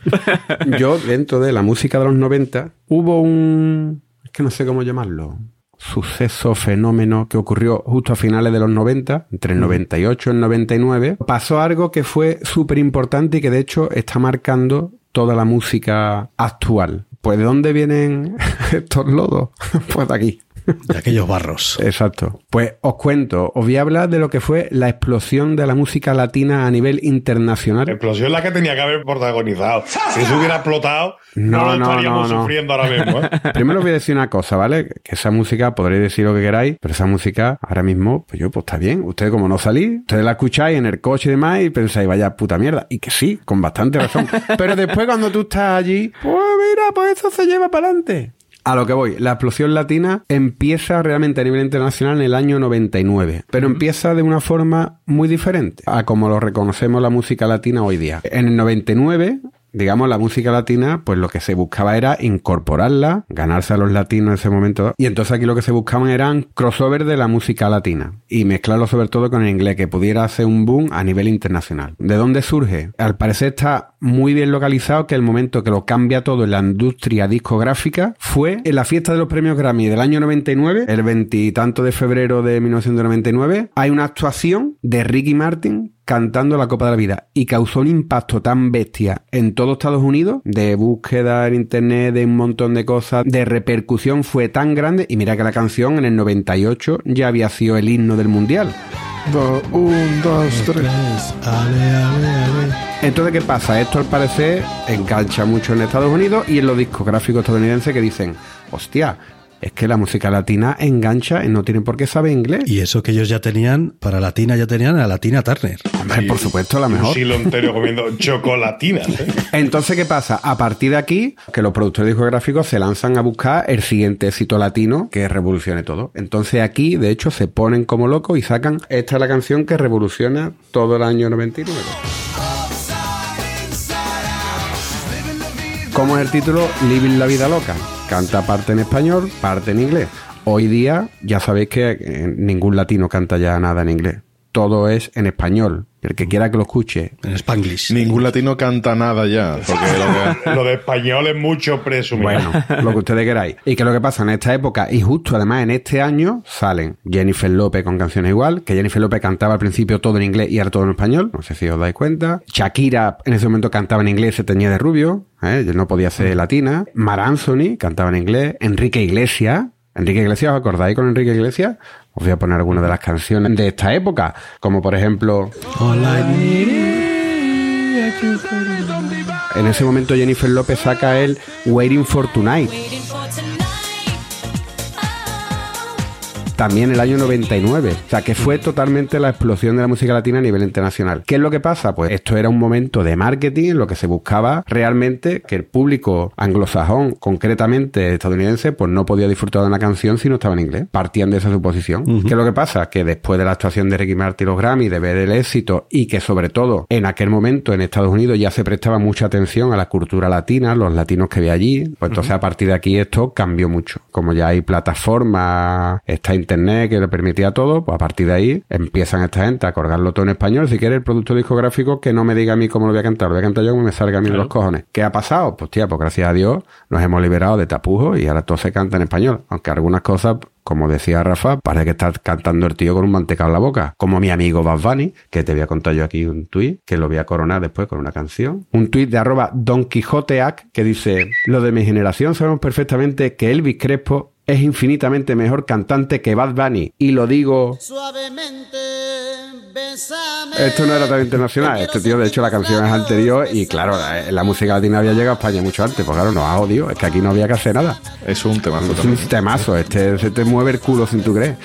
Yo, dentro de la música de los 90, hubo un... Es que no sé cómo llamarlo. Suceso, fenómeno que ocurrió justo a finales de los 90, entre el 98 y el 99. Pasó algo que fue súper importante y que de hecho está marcando toda la música actual. Pues ¿de dónde vienen estos lodos? Pues de aquí. De aquellos barros. Exacto. Pues os cuento, os voy a hablar de lo que fue la explosión de la música latina a nivel internacional. Explosión la que tenía que haber protagonizado. Si se hubiera explotado, no, No, lo no, estaríamos no, no. sufriendo ahora mismo. ¿eh? Primero os voy a decir una cosa, ¿vale? Que esa música, podréis decir lo que queráis, pero esa música, ahora mismo, pues yo, pues está bien. Ustedes como no salís, ustedes la escucháis en el coche y demás y pensáis, vaya puta mierda. Y que sí, con bastante razón. Pero después cuando tú estás allí, pues mira, pues eso se lleva para adelante. A lo que voy, la explosión latina empieza realmente a nivel internacional en el año 99, pero empieza de una forma muy diferente a como lo reconocemos la música latina hoy día. En el 99, digamos, la música latina, pues lo que se buscaba era incorporarla, ganarse a los latinos en ese momento, y entonces aquí lo que se buscaban eran crossover de la música latina y mezclarlo sobre todo con el inglés, que pudiera hacer un boom a nivel internacional. ¿De dónde surge? Al parecer está muy bien localizado que el momento que lo cambia todo en la industria discográfica fue en la fiesta de los premios Grammy del año 99, el veintitanto de febrero de 1999, hay una actuación de Ricky Martin cantando la Copa de la Vida y causó un impacto tan bestia en todo Estados Unidos, de búsqueda en internet, de un montón de cosas, de repercusión fue tan grande y mira que la canción en el 98 ya había sido el himno del mundial. Dos, un, dos, tres. Ale, ale, ale. Entonces, ¿qué pasa? Esto al parecer engancha mucho en Estados Unidos y en los discográficos estadounidenses que dicen, hostia, Es que la música latina engancha y no tienen por qué saber inglés. Y eso que ellos ya tenían, para Latina ya tenían a Latina Turner. Hombre, por supuesto, la Un mejor. siglo entero comiendo chocolatinas. ¿eh? Entonces, ¿qué pasa? A partir de aquí, que los productores discográficos se lanzan a buscar el siguiente éxito latino que revolucione todo. Entonces aquí, de hecho, se ponen como locos y sacan, esta es la canción que revoluciona todo el año 99. ¿Cómo es el título? Living la vida loca. Canta parte en español, parte en inglés. Hoy día ya sabéis que eh, ningún latino canta ya nada en inglés. Todo es en español. El que quiera que lo escuche. En Spanglish. Ningún latino canta nada ya. Porque lo que- Lo de español es mucho presumir. Bueno, lo que ustedes queráis. Y que lo que pasa en esta época, y justo además en este año, salen Jennifer López con canciones igual, que Jennifer López cantaba al principio todo en inglés y ahora todo en español, no sé si os dais cuenta. Shakira en ese momento cantaba en inglés, se teñía de rubio, ¿eh? no podía ser latina. Mar Anthony cantaba en inglés. Enrique Iglesias. Enrique Iglesias, ¿os acordáis con Enrique Iglesias? Os voy a poner algunas de las canciones de esta época, como por ejemplo... En ese momento Jennifer López saca el Waiting for Tonight. También el año 99. O sea, que fue totalmente la explosión de la música latina a nivel internacional. ¿Qué es lo que pasa? Pues esto era un momento de marketing en lo que se buscaba realmente que el público anglosajón, concretamente estadounidense, pues no podía disfrutar de una canción si no estaba en inglés. Partían de esa suposición. ¿Qué es lo que pasa? Que después de la actuación de Ricky Martin y los Grammy, de ver el éxito y que sobre todo en aquel momento en Estados Unidos ya se prestaba mucha atención a la cultura latina, los latinos que había allí, pues entonces a partir de aquí esto cambió mucho. Como ya hay plataformas, está internet que le permitía todo, pues a partir de ahí empiezan esta gente a colgarlo todo en español. Si quiere el producto discográfico que no me diga a mí cómo lo voy a cantar, lo voy a cantar yo como me salga a mí los cojones. ¿Qué ha pasado? Pues tía, pues gracias a Dios nos hemos liberado de tapujos y ahora todo se canta en español. Aunque algunas cosas como decía Rafa, parece que está cantando el tío con un mantecado en la boca. Como mi amigo Bad Bunny, que te voy a contar yo aquí un tuit, que lo voy a coronar después con una canción. Un tuit de arroba Don Quijoteac, que dice, lo de mi generación sabemos perfectamente que Elvis Crespo es infinitamente mejor cantante que Bad Bunny. Y lo digo... Suavemente, bésame. Esto no era tan internacional. Este tío, de hecho, la canción es anterior y claro, la, la música latina había llegado a España mucho antes. Pues claro, nos ha odio. Es que aquí no había que hacer nada. es un temazo Es un también. temazo, este se te mueve el culo sin tú creer.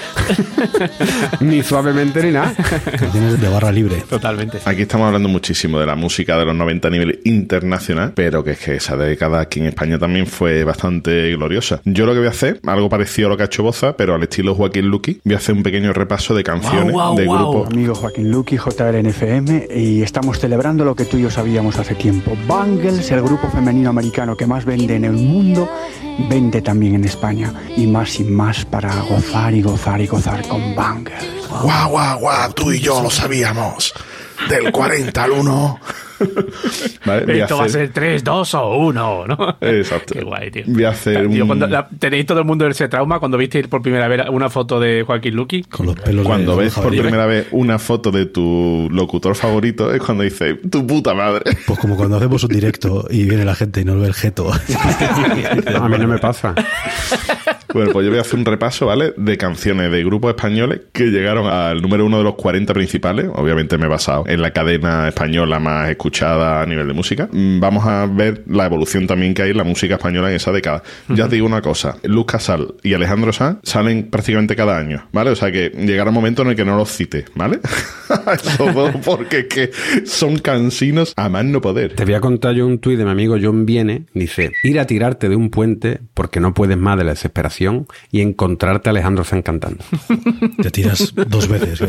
ni suavemente ni nada. Canciones de barra libre. Totalmente. Aquí estamos hablando muchísimo de la música de los 90 a nivel internacional, pero que es que esa década aquí en España también fue bastante gloriosa. Yo lo que voy a hacer, algo parecido a lo que ha hecho Boza, pero al estilo Joaquín Luqui, voy a hacer un pequeño repaso de canciones Guau, guau, de guau. grupos. Amigo Joaquín Luqui, JLNFM, y estamos celebrando lo que tú y yo sabíamos hace tiempo. Bangles, el grupo femenino americano que más vende en el mundo, vende también en España. Y más y más para gozar y gozar y gozar con Bangles. Guau, guau, guau, tú y yo lo sabíamos. Del 40 al 1. Vale, Esto va a hacer- ser 3, 2 o 1, ¿no? Exacto. Qué guay, tío. Voy a hacer Tío, un- cuando la- tenéis todo el mundo ese trauma cuando visteis por primera vez una foto de Joaquín Luqui. Con los pelos Cuando de ves por primera vez una foto de tu locutor favorito, es cuando dice, tu puta madre. Pues como cuando hacemos un directo y viene la gente y nos ve el jeto. A mí no me pasa. Bueno, pues yo voy a hacer un repaso, ¿vale? De canciones de grupos españoles que llegaron al número uno de los 40 principales. Obviamente me he basado en la cadena española más escuchada a nivel de música. Mm, Vamos a ver la evolución también que hay en la música española en esa década. Ya os digo una cosa, Luz Casal y Alejandro Sanz salen prácticamente cada año, ¿vale? O sea que llegará un momento en el que no los cite, ¿vale? Esos dos, porque es que son cansinos a más no poder. Te voy a contar yo un tuit de mi amigo John Viene. Dice, ir a tirarte de un puente porque no puedes más de la desesperación y encontrarte a Alejandro Sanz cantando. Te tiras dos veces. ¿no?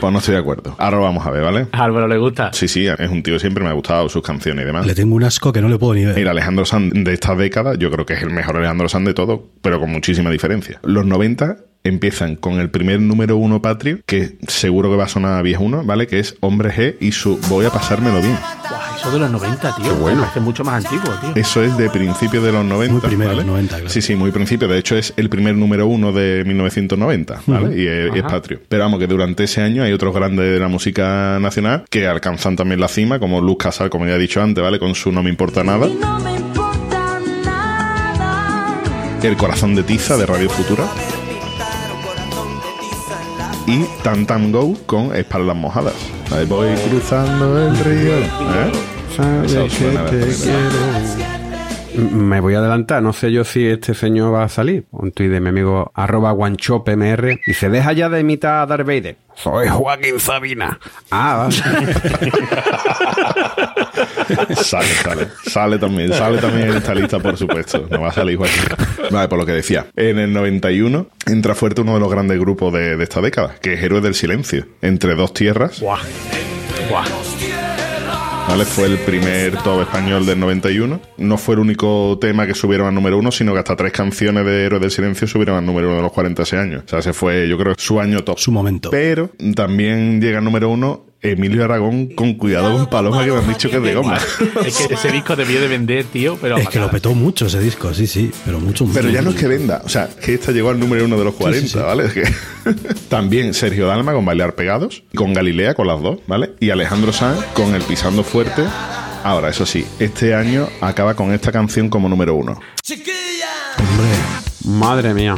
Pues no estoy de acuerdo. Ahora lo vamos a ver, ¿vale? A Álvaro le gusta. Sí, sí, es un tío que siempre me ha gustado sus canciones y demás. Le tengo un asco que no le puedo ni ver. Mira, Alejandro Sanz de esta década, yo creo que es el mejor Alejandro Sanz de todo, pero con muchísima diferencia. Los 90 empiezan con el primer número uno patrio, que seguro que va a sonar a 1, ¿vale? Que es Hombre G y su Voy a pasármelo bien. Guau, eso de los 90, tío. Qué bueno. Me parece mucho más antiguo, tío. Eso es de principio de los 90. Muy primero, ¿vale? 90, claro. Sí, sí, muy principio. De hecho, es el primer número uno de 1990, ¿vale? Y es, y es Ajá. patrio. Pero vamos, que durante ese año hay otros grandes de la música nacional que alcanzan también la cima, como Luz Casal, como ya he dicho antes, ¿vale? Con su No me importa nada. No me importa nada. El corazón de Tiza de Radio Futura. Y Tan Tan Go con Espaldas Mojadas. Ahí voy cruzando el río. ¿Eh? Que te quiero. Me voy a adelantar, no sé yo si este señor va a salir. Un tuit de mi amigo arroba guanchopmr y se deja ya de imitar a Darth Vader. Soy Joaquín Sabina. Ah, va. Sale, sale. Sale también. Sale también en esta lista, por supuesto. No va a salir Joaquín. Vale, por lo que decía. En el 91 entra fuerte uno de los grandes grupos de, de esta década, que es Héroes del Silencio. Entre dos tierras. Buah. Buah. ¿Vale? Fue el primer top español del 91. No fue el único tema que subieron al número uno, sino que hasta tres canciones de Héroes del Silencio subieron al número uno de los 46 años. O sea, ese fue, yo creo, su año top. Su momento. Pero también llega al número uno Emilio Aragón con Cuidado con Paloma, que me han dicho que es de goma. Es que ese disco debió de vender, tío, pero... Es que lo petó mucho ese disco, sí, sí, pero mucho, mucho. Pero ya no es que venda, o sea, que esta llegó al número uno de los 40, Sí, sí, sí. ¿vale? Es que también Sergio Dalma con Bailar Pegados, con Galilea con las dos, ¿vale? Y Alejandro Sanz con El Pisando Fuerte. Ahora, eso sí, este año acaba con esta canción como número uno. Madre mía.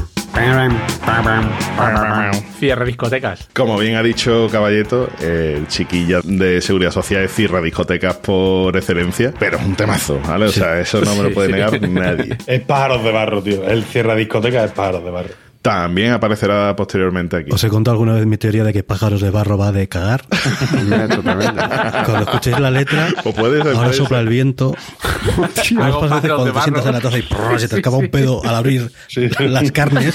Cierre discotecas. Como bien ha dicho Caballeto, el chiquilla de Seguridad Social es cierra discotecas por excelencia, pero es un temazo, ¿vale? O sea, eso no me lo puede sí. negar nadie. Es pájaros de barro, tío. El cierra discoteca es pájaros de barro. También aparecerá posteriormente aquí. Os he contado alguna vez mi teoría de que pájaros de barro va de cagar. Cuando escuchéis la letra, O puede ser, ahora puede sopla ser. el viento. ¿No os Hago pasa a veces pájaros cuando te sientas en la taza y prrr, se te escapa un pedo al abrir las carnes?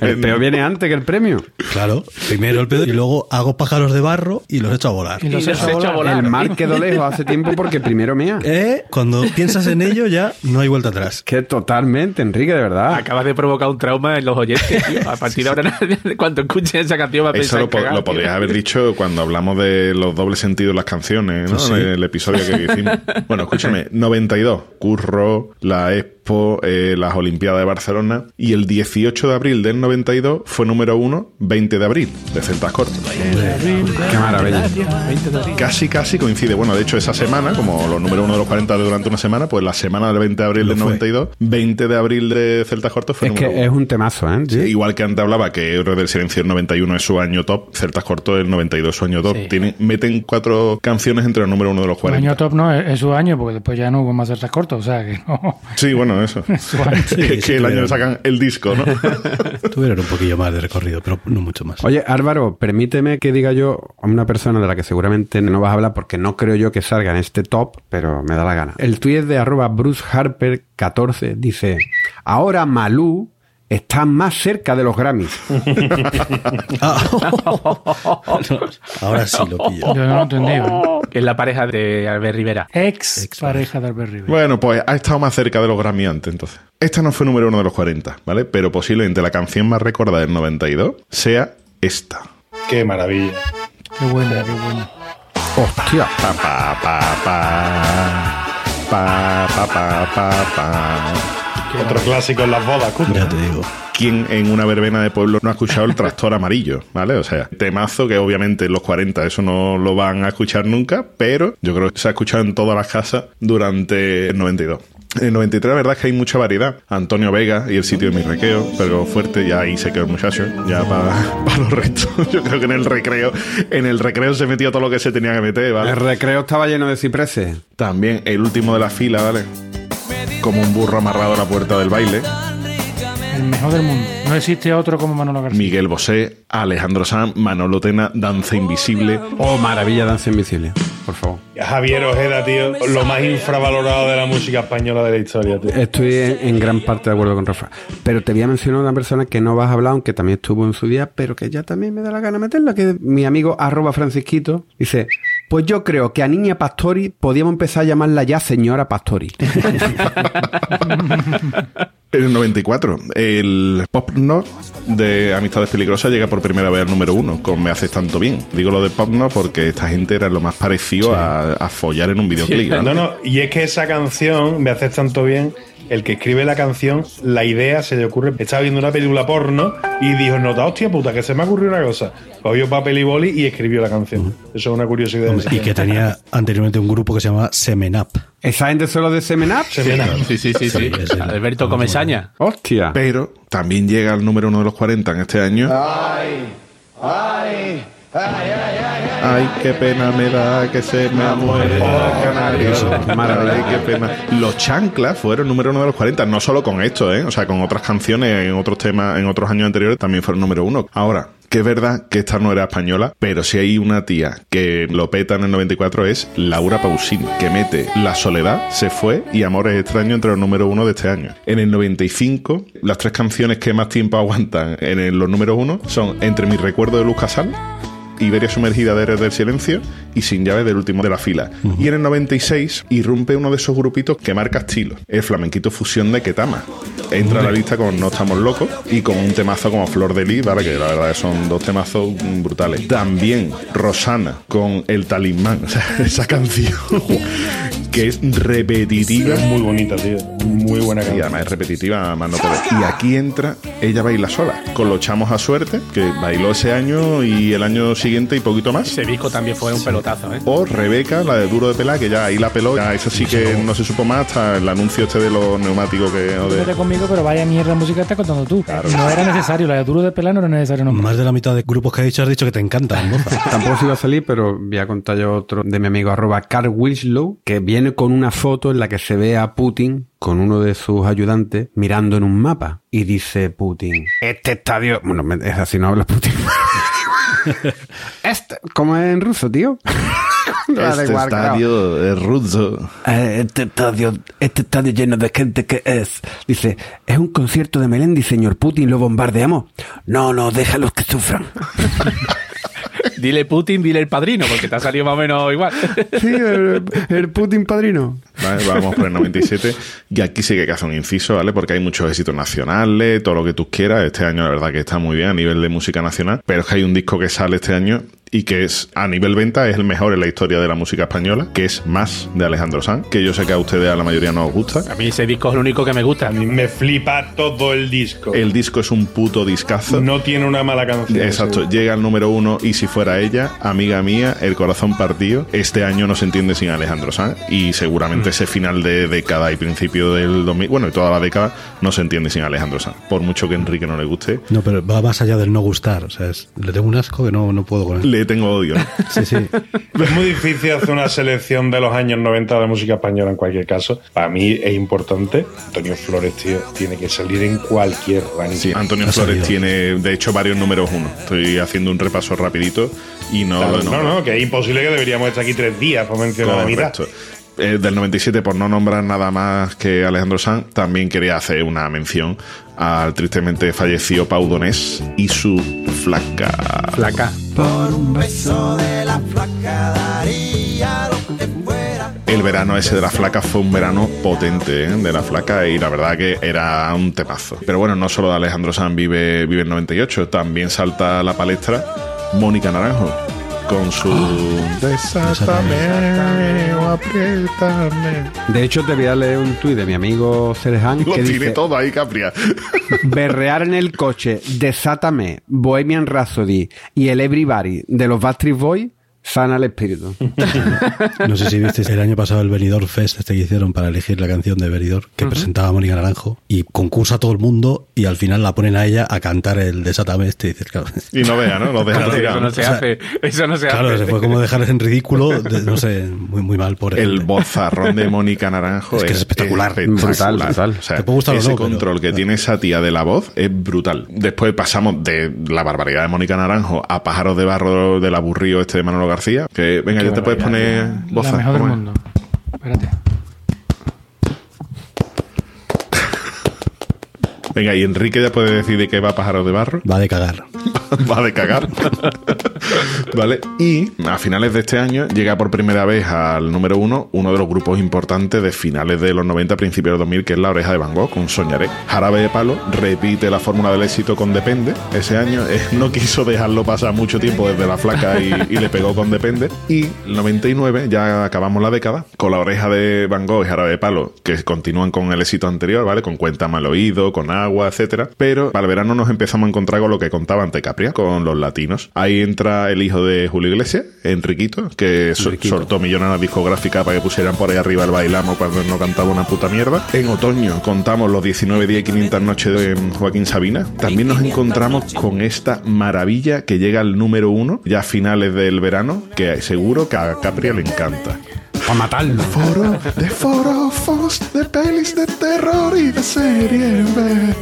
El peo viene antes que el premio. Claro, primero el pedo y luego hago pájaros de barro y los echo a volar. Y los Y los echa a volar. El mar quedó lejos hace tiempo porque primero mea. ¿Eh? Cuando piensas en ello ya no hay vuelta atrás. Que totalmente, Enrique, de verdad. Acabas de provocar un trauma en los oyentes, tío. A partir de ahora, cuando escuchen esa canción va a Eso pensar lo, en po- cagar, lo podrías haber dicho cuando hablamos de los dobles sentidos de las canciones, ¿no? Pues sí. En el episodio que hicimos. Bueno, escúchame, 92, Curro, la Expo, eh, las Olimpiadas de Barcelona y el 18 de abril del 92 fue número uno, 20 de abril, de Celtas Cortos. Qué maravilla. Casi, casi coincide. Bueno, de hecho, esa semana, como los número uno de los 40 de durante una semana, pues la semana del 20 de abril del fue. 92, 20 de abril de Celtas Cortos fue Es número que uno. es un temazo, ¿eh? Sí, Igual que antes hablaba que Héroes del Silencio el 91 es su año top, Celtas Cortos el 92 es su año top. Sí. Tienen, meten cuatro canciones entre el número uno de los Su 40. año top no, es, es su año, porque después ya no hubo más celtas cortos, o sea que no. Sí, bueno, eso. Sí, sí, que el año sacan el disco, ¿no? Tuvieron un poquillo más de recorrido, pero no mucho más. Oye, Álvaro, permíteme que diga yo a una persona de la que seguramente no vas a hablar porque no creo yo que salga en este top, pero me da la gana. El tuit de arroba Bruce Harper 14 dice, ahora Malú está más cerca de los Grammys. Ahora sí lo pillo. Yo no lo entendí. Es la pareja de Albert Rivera. Ex, pareja de Albert Rivera. bueno, pues ha estado más cerca de los Grammy antes, entonces. Esta no fue número uno de los 40, ¿vale? Pero posiblemente la canción más recordada del 92 sea esta. Qué maravilla. Qué buena, qué buena. Hostia. Pa, pa, pa, pa. Pa, pa, pa, pa, pa. Otro clásico en las bodas, Cutre. Ya te digo. ¿Quién en una verbena de pueblo no ha escuchado el tractor amarillo? ¿Vale? O sea, temazo que obviamente en los 40 eso no lo van a escuchar nunca, pero yo creo que se ha escuchado en todas las casas durante el 92. En el 93 la verdad es que hay mucha variedad. Antonio Vega y el sitio de mi requeo, pero fuerte, ya ahí se quedó el muchacho, ya para los restos. Yo creo que en el recreo, en el recreo se metió todo lo que se tenía que meter, ¿vale? El recreo estaba lleno de cipreses. También el último de la fila, ¿vale? Como un burro amarrado a la puerta del baile. El mejor del mundo. No existe otro como Manolo García. Miguel Bosé, Alejandro Sanz, Manolo Tena, Danza Invisible. Oh, maravilla, Danza Invisible. Por favor. Javier Ojeda, tío, lo más infravalorado de la música española de la historia, tío. Estoy en, en gran parte de acuerdo con Rafa. Pero te voy a mencionar una persona que no vas a hablar, aunque también estuvo en su día, pero que ya también me da la gana meterla, que es mi amigo arroba francisquito dice, pues yo creo que a Niña Pastori podíamos empezar a llamarla ya señora Pastori. En el 94, el pop de Amistades Peligrosas llega por primera vez al número uno con Me Haces Tanto Bien. Digo lo de pop no porque esta gente era lo más parecido a, a follar en un videoclip. ¿no? No, no, y es que esa canción, me haces tanto bien, el que escribe la canción, la idea se le ocurre, estaba viendo una película porno y dijo, nota, hostia puta, que se me ha ocurrido una cosa. Cogió papel y boli y escribió la canción. Eso es una curiosidad. Hombre, y que tenía anteriormente un grupo que se llamaba Semenap. ¿Esa gente solo de Semen Up? Se me Sí, sí, sí, sí. es el- Alberto Comesaña. Hostia. Pero también llega al número uno de los 40 en este año. Ay, qué pena me da que se me ha muerto el canario. Ay, qué pena. Los chanclas fueron número uno de los 40, no solo con esto, ¿eh? O sea, con otras canciones en otros temas, en otros años anteriores también fueron número uno. Ahora, que es verdad que esta no era española, pero si hay una tía que lo peta en el 94 es Laura Pausini, que mete La Soledad, Se Fue y Amores Extraños entre los número uno de este año. En el 95, las tres canciones que más tiempo aguantan en los números uno son Entre mi recuerdo de Luz Casal, Iberia sumergida de Héroes del Silencio y Sin llave del último de la fila. Y en el 96 irrumpe uno de esos grupitos que marca estilo, el flamenquito fusión de Ketama. Entra a la lista con No estamos locos y con un temazo como Flor de Lis, ¿vale? que la verdad son dos temazos brutales. También Rosana con El Talismán, o sea, esa canción que es repetitiva. Es muy bonita, tío. Muy buena Y canción. además es repetitiva, más no poder. Y aquí entra Ella Baila Sola, con los chamos a suerte, que bailó ese año y el año siguiente y poquito más. Ese disco también fue un pelotazo, ¿eh? O Rebeca, la de Duro de Pelar, que ya ahí la peló. Ya esa sí que no se supo más hasta el anuncio este de los neumáticos que. o de- Vete conmigo, pero vaya mierda música estás contando tú. No era necesario, la de duro de pelar no era necesario nomás. Más de la mitad de grupos que has dicho has dicho que te encantan. Tampoco se iba a salir, pero voy a contar yo otro de mi amigo arroba Carl Winslow, que viene con una foto en la que se ve a Putin con uno de sus ayudantes mirando en un mapa. Y dice Putin, este estadio... Bueno, es así, no habla Putin. este, ¿Cómo es en ruso, tío? Da Este igual, claro. estadio es ruso. Eh, Este estadio, este estadio lleno de gente que es. Dice, es un concierto de Melendi, señor Putin, ¿lo bombardeamos? No, no, déjalos que sufran. Dile Putin, dile el padrino, porque te ha salido más o menos igual. Sí, el, el Putin padrino. Vale, vamos por el 97. Y aquí sí que hay que hacer un inciso, ¿vale? Porque hay muchos éxitos nacionales, todo lo que tú quieras. Este año, la verdad, que está muy bien a nivel de música nacional. Pero es que hay un disco que sale este año y que es, a nivel venta, es el mejor en la historia de la música española, que es Más de Alejandro Sanz, que yo sé que a ustedes a la mayoría no os gusta. A mí ese disco es el único que me gusta. A mí me flipa todo el disco. El disco es un puto discazo. No tiene una mala canción. Exacto, llega al número uno y si fuera ella, amiga mía, el corazón partido. Este año no se entiende sin Alejandro Sanz y seguramente ese final de década y principio del 2000, bueno, y toda la década no se entiende sin Alejandro Sanz. Por mucho que a Enrique no le guste, No, pero va más allá del no gustar. O sea, es- le tengo un asco que no, no puedo con él. le tengo odio. Sí, sí. Es muy difícil hacer una selección de los años 90 de música española en cualquier caso. Para mí es importante. Antonio Flores, tío, tiene que salir en cualquier ranking. Sí, Antonio Ha Flores salido. tiene, de hecho, varios números uno. Estoy haciendo un repaso rapidito y no Claro, lo he no, no, que es imposible que deberíamos estar aquí tres días para mencionar la mitad. Eh, del 97, por no nombrar nada más que Alejandro Sanz, también quería hacer una mención al tristemente fallecido Pau Donés y su flaca. Flaca. El verano ese de la flaca fue un verano potente ¿eh? de la flaca y la verdad que era un temazo. Pero bueno, no solo de Alejandro Sanz vive, vive el 98, también salta a la palestra Mónica Naranjo con su Desátame o apriétame. De hecho, te voy a leer un tuit de mi amigo Serhan Lo que tiene dice... todo ahí, Capria. Berrear en el coche, Desátame, Bohemian Rhapsody y el Everybody de los Backstreet Boys sana el espíritu. No sé si visteis el año pasado el Benidorm Fest este que hicieron para elegir la canción de Benidorm que presentaba Mónica Naranjo y concursa a todo el mundo y al final la ponen a ella a cantar el Desátame este y dices, claro, Y no vea, ¿no? Lo deja Eso no se O sea, hace. Eso no se claro, hace. se fue como dejarles en ridículo, de- no sé, muy, muy mal por El bozarrón de Mónica Naranjo Es que es espectacular. Brutal, brutal. O sea, Te puede gustar o ese no, pero- control que tiene esa tía de la voz es brutal. Después pasamos de la barbaridad de Mónica Naranjo a Pájaros de Barro del aburrido este de Manolo García. Que venga, Qué ya te puedes poner voz. La mejor del mundo. Espérate. Venga, y Enrique ya puede decir de qué va Pájaros de Barro. Va de cagar. va de cagar. vale. Y a finales de este año llega por primera vez al número uno uno de los grupos importantes de finales de los 90, principios de los 2000, que es La Oreja de Van Gogh, con Soñaré. Jarabe de Palo repite la fórmula del éxito con Depende. Ese año eh, no quiso dejarlo pasar mucho tiempo desde la flaca y, y le pegó con Depende. Y el 99, ya acabamos la década, con La Oreja de Van Gogh y Jarabe de Palo, que continúan con el éxito anterior, ¿vale? Con Cuenta Mal Oído, con Agua, etcétera. Pero para el verano nos empezamos a encontrar con lo que contaba ante Capria, con los latinos. Ahí entra el hijo de Julio Iglesias, Enriquito, que Enriquito. soltó millones discográfica para que pusieran por ahí arriba el bailamo cuando no cantaba una puta mierda. En otoño contamos los 19 días y 500 noches de Joaquín Sabina. También nos encontramos con esta maravilla que llega al número uno ya a finales del verano, que seguro que a Capria le encanta. Para matarlo. Foro de forofos, de pelis de terror y de serie B.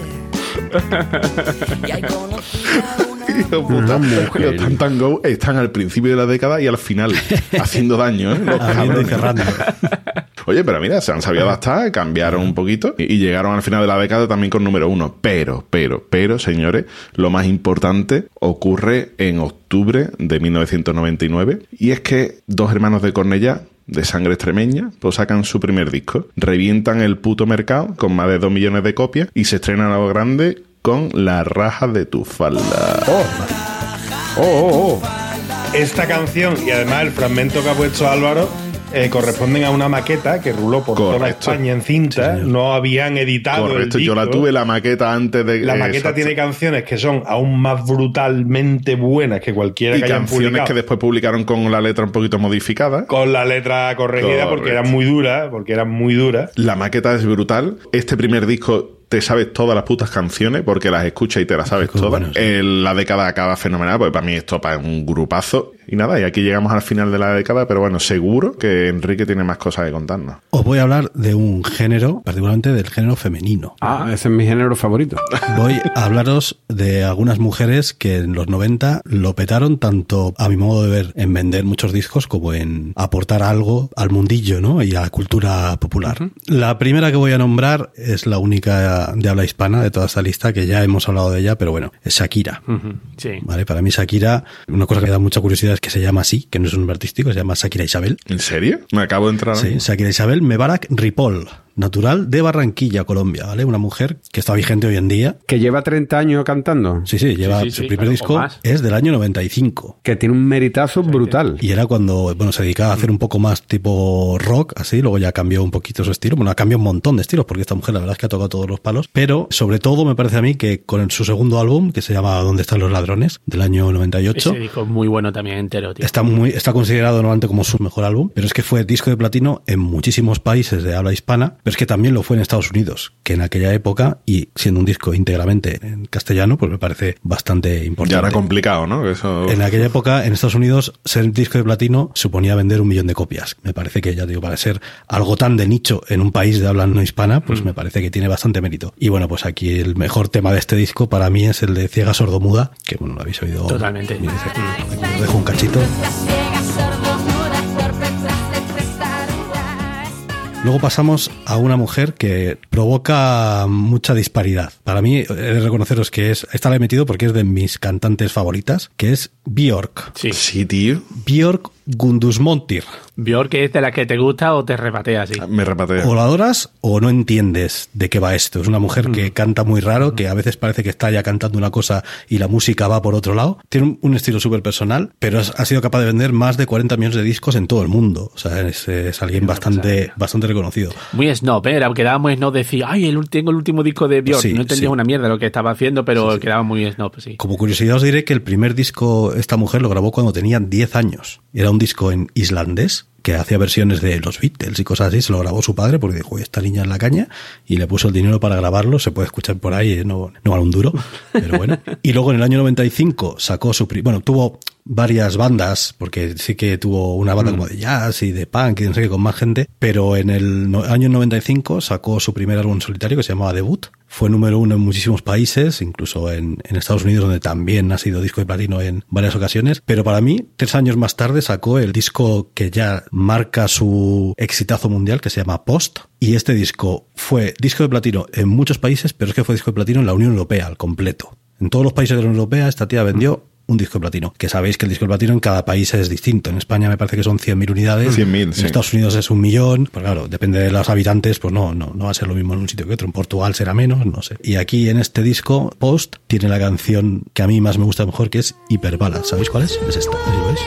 Puta, los Tantan Go están al principio de la década y al final haciendo daño, ¿eh? Los cabrones. Oye, pero mira, se han sabido adaptar, cambiaron un poquito y, y llegaron al final de la década también con número uno. Pero, pero, pero, señores, lo más importante ocurre en octubre de 1999 y es que dos hermanos de Cornellá de sangre extremeña, pues sacan su primer disco, revientan el puto mercado con más de 2 millones de copias y se estrenan a lo grande con La raja de tu falda. Oh, oh, oh. Esta canción y además el fragmento que ha puesto Álvaro eh, corresponden a una maqueta que ruló por toda. España en cinta. no habían editado Correcto, el yo la disco. tuve la maqueta antes de La maqueta Exacto. tiene canciones que son aún más brutalmente buenas que cualquiera y que hayan canciones publicado. que después publicaron con la letra un poquito modificada. Con la letra corregida porque eran muy duras, porque eran muy duras. La maqueta es brutal. Este primer disco te sabes todas las putas canciones porque las escuchas y te las sabes todas. bueno, sí. El- la década acaba fenomenal, porque para mí esto es un grupazo. Y nada, y aquí llegamos al final de la década, pero bueno, seguro que Enrique tiene más cosas que contarnos. Os voy a hablar de un género, particularmente del género femenino. Ah, ese es mi género favorito. Voy a hablaros de algunas mujeres que en los 90 lo petaron tanto a mi modo de ver en vender muchos discos como en aportar algo al mundillo ¿no? y a la cultura popular. La primera que voy a nombrar es la única de habla hispana de toda esta lista que ya hemos hablado de ella, pero bueno, es Shakira. Sí. ¿Vale? Para mí Shakira, una cosa que me da mucha curiosidad que se llama así, que no es un nombre artístico, se llama Shakira Isabel. ¿En serio? Me acabo de entrar. Sí, Shakira Isabel Mebarak Ripoll, natural de Barranquilla, Colombia, ¿vale? Una mujer que está vigente hoy en día. Que lleva 30 años cantando. Sí, sí, lleva sí, su sí, primer claro, disco es del año 95. Que tiene un meritazo brutal. Y era cuando, bueno, se dedicaba a hacer un poco más tipo rock, así, luego ya cambió un poquito su estilo. Bueno, ha cambiado un montón de estilos, porque esta mujer la verdad es que ha tocado todos los palos. Pero, sobre todo, me parece a mí que con su segundo álbum, que se llama ¿Dónde están los ladrones? del año 98, Ese disco es muy bueno también entero, tío. Está muy, está considerado normalmente como su mejor álbum, pero es que fue disco de platino en muchísimos países de habla hispana, pero es que también lo fue en Estados Unidos, que en aquella época, y siendo un disco íntegramente en castellano, pues me parece bastante importante. Ya era complicado, ¿no? Eso... En aquella época, en Estados Unidos, ser disco de platino suponía vender un millón de copias. Me parece que, ya digo, para ser algo tan de nicho en un país de habla no hispana, pues me parece que tiene bastante mérito. Y bueno, pues aquí el mejor tema de este disco para mí es el de Ciega Sordomuda, que bueno, lo habéis oído. Totalmente. Os dejo un cachito. Luego pasamos a una mujer que provoca mucha disparidad. Para mí, he de reconoceros que es, esta la he metido porque es de mis cantantes favoritas, que es Björk. Sí. Sí, tío. Björk Gundusmontir. Björk es de las que te gusta o te repatea así. Me repatea. O la adoras o no entiendes de qué va esto. Es una mujer que canta muy raro, que a veces parece que está ya cantando una cosa y la música va por otro lado. Tiene un, estilo súper personal, pero ha sido capaz de vender más de 40 millones de discos en todo el mundo. O sea, es, es alguien bastante, bastante reconocido. Muy snob, ¿eh? Era- quedaba muy snob decir, ay, el, tengo el último disco de Björk. Sí, no entendía sí. una mierda lo que estaba haciendo, pero quedaba muy snob, sí. Como curiosidad os diré que el primer disco, esta mujer lo grabó cuando tenía 10 años. Era un disco en islandés que hacía versiones de los Beatles y cosas así. Se lo grabó su padre porque dijo, esta niña es la caña y le puso el dinero para grabarlo. Se puede escuchar por ahí, eh, no, no vale un duro, pero bueno. Y luego en el año 95 sacó su... Bueno, tuvo varias bandas, porque sí que tuvo una banda como de jazz y de punk y no sé qué con más gente, pero en el año 95 sacó su primer álbum solitario que se llamaba Debut. Fue número uno en muchísimos países, incluso en, Estados Unidos, donde también ha sido disco de platino en varias ocasiones. Pero para mí, tres años más tarde sacó el disco que ya marca su exitazo mundial, que se llama Post. Y este disco fue disco de platino en muchos países, pero es que fue disco de platino en la Unión Europea al completo. En todos los países de la Unión Europea, esta tía vendió un disco de platino. Que sabéis que el disco de platino en cada país es distinto. En España me parece que son 100.000 unidades. 100.000, En sí. Estados Unidos es un millón. Pues claro, depende de los habitantes, pues no, no, no va a ser lo mismo en un sitio que otro. En Portugal será menos, no sé. Y aquí en este disco, Post, tiene la canción que a mí más me gusta mejor, que es Hiperbala. ¿Sabéis cuál es? Es esta. Lo veis.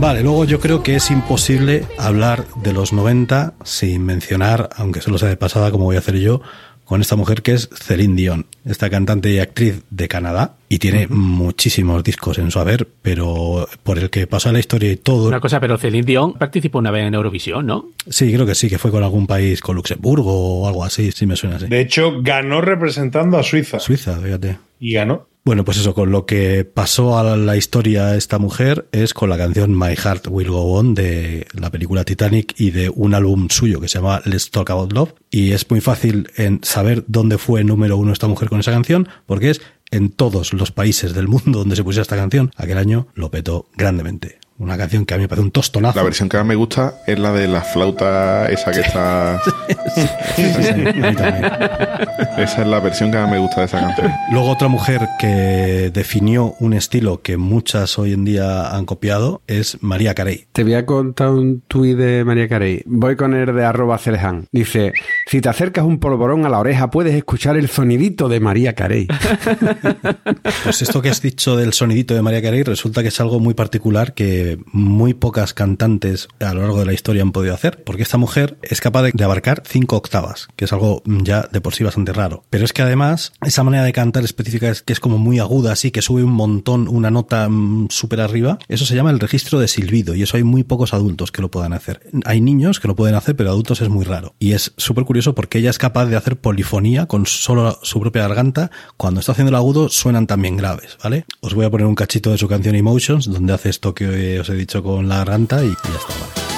Vale, luego yo creo que es imposible hablar de los 90 sin mencionar, aunque solo sea de pasada como voy a hacer yo, con esta mujer que es Celine Dion, esta cantante y actriz de Canadá, y tiene muchísimos discos en su haber, pero por el que pasa la historia y todo. Una cosa, pero Celine Dion participó una vez en Eurovisión, ¿no? Sí, creo que sí, que fue con algún país, con Luxemburgo o algo así, sí me suena así. De hecho, ganó representando a Suiza. Suiza, fíjate. Y ganó. Bueno, pues eso, con lo que pasó a la historia esta mujer es con la canción My Heart Will Go On de la película Titanic y de un álbum suyo que se llama Let's Talk About Love. Y es muy fácil en saber dónde fue número uno esta mujer con esa canción, porque es en todos los países del mundo donde se pusiera esta canción. Aquel año lo petó grandemente. Una canción que a mí me parece un tostonazo. La versión que más me gusta es la de la flauta esa que está... Sí, sí, a mí también. Esa es la versión que más me gusta de esa canción. Luego otra mujer que definió un estilo que muchas hoy en día han copiado es María Carey. Te voy a contar un tuit de María Carey. Voy con el de arroba Celeján. Dice, si te acercas un polvorón a la oreja puedes escuchar el sonidito de María Carey. Pues esto que has dicho del sonidito de María Carey resulta que es algo muy particular que muy pocas cantantes a lo largo de la historia han podido hacer, porque esta mujer es capaz de, abarcar cinco octavas, que es algo mm, ya de por sí bastante raro. Pero es que además esa manera de cantar específica es que es como muy aguda, así que sube un montón una nota mm, súper arriba. Eso se llama el registro de silbido y eso hay muy pocos adultos que lo puedan hacer. Hay niños que lo pueden hacer, pero adultos es muy raro. Y es súper curioso porque ella es capaz de hacer polifonía con solo su propia garganta. Cuando está haciendo el agudo suenan también graves, ¿vale? Os voy a poner un cachito de su canción Emotions, donde hace esto que os he dicho con la garganta y ya está. ¿vale?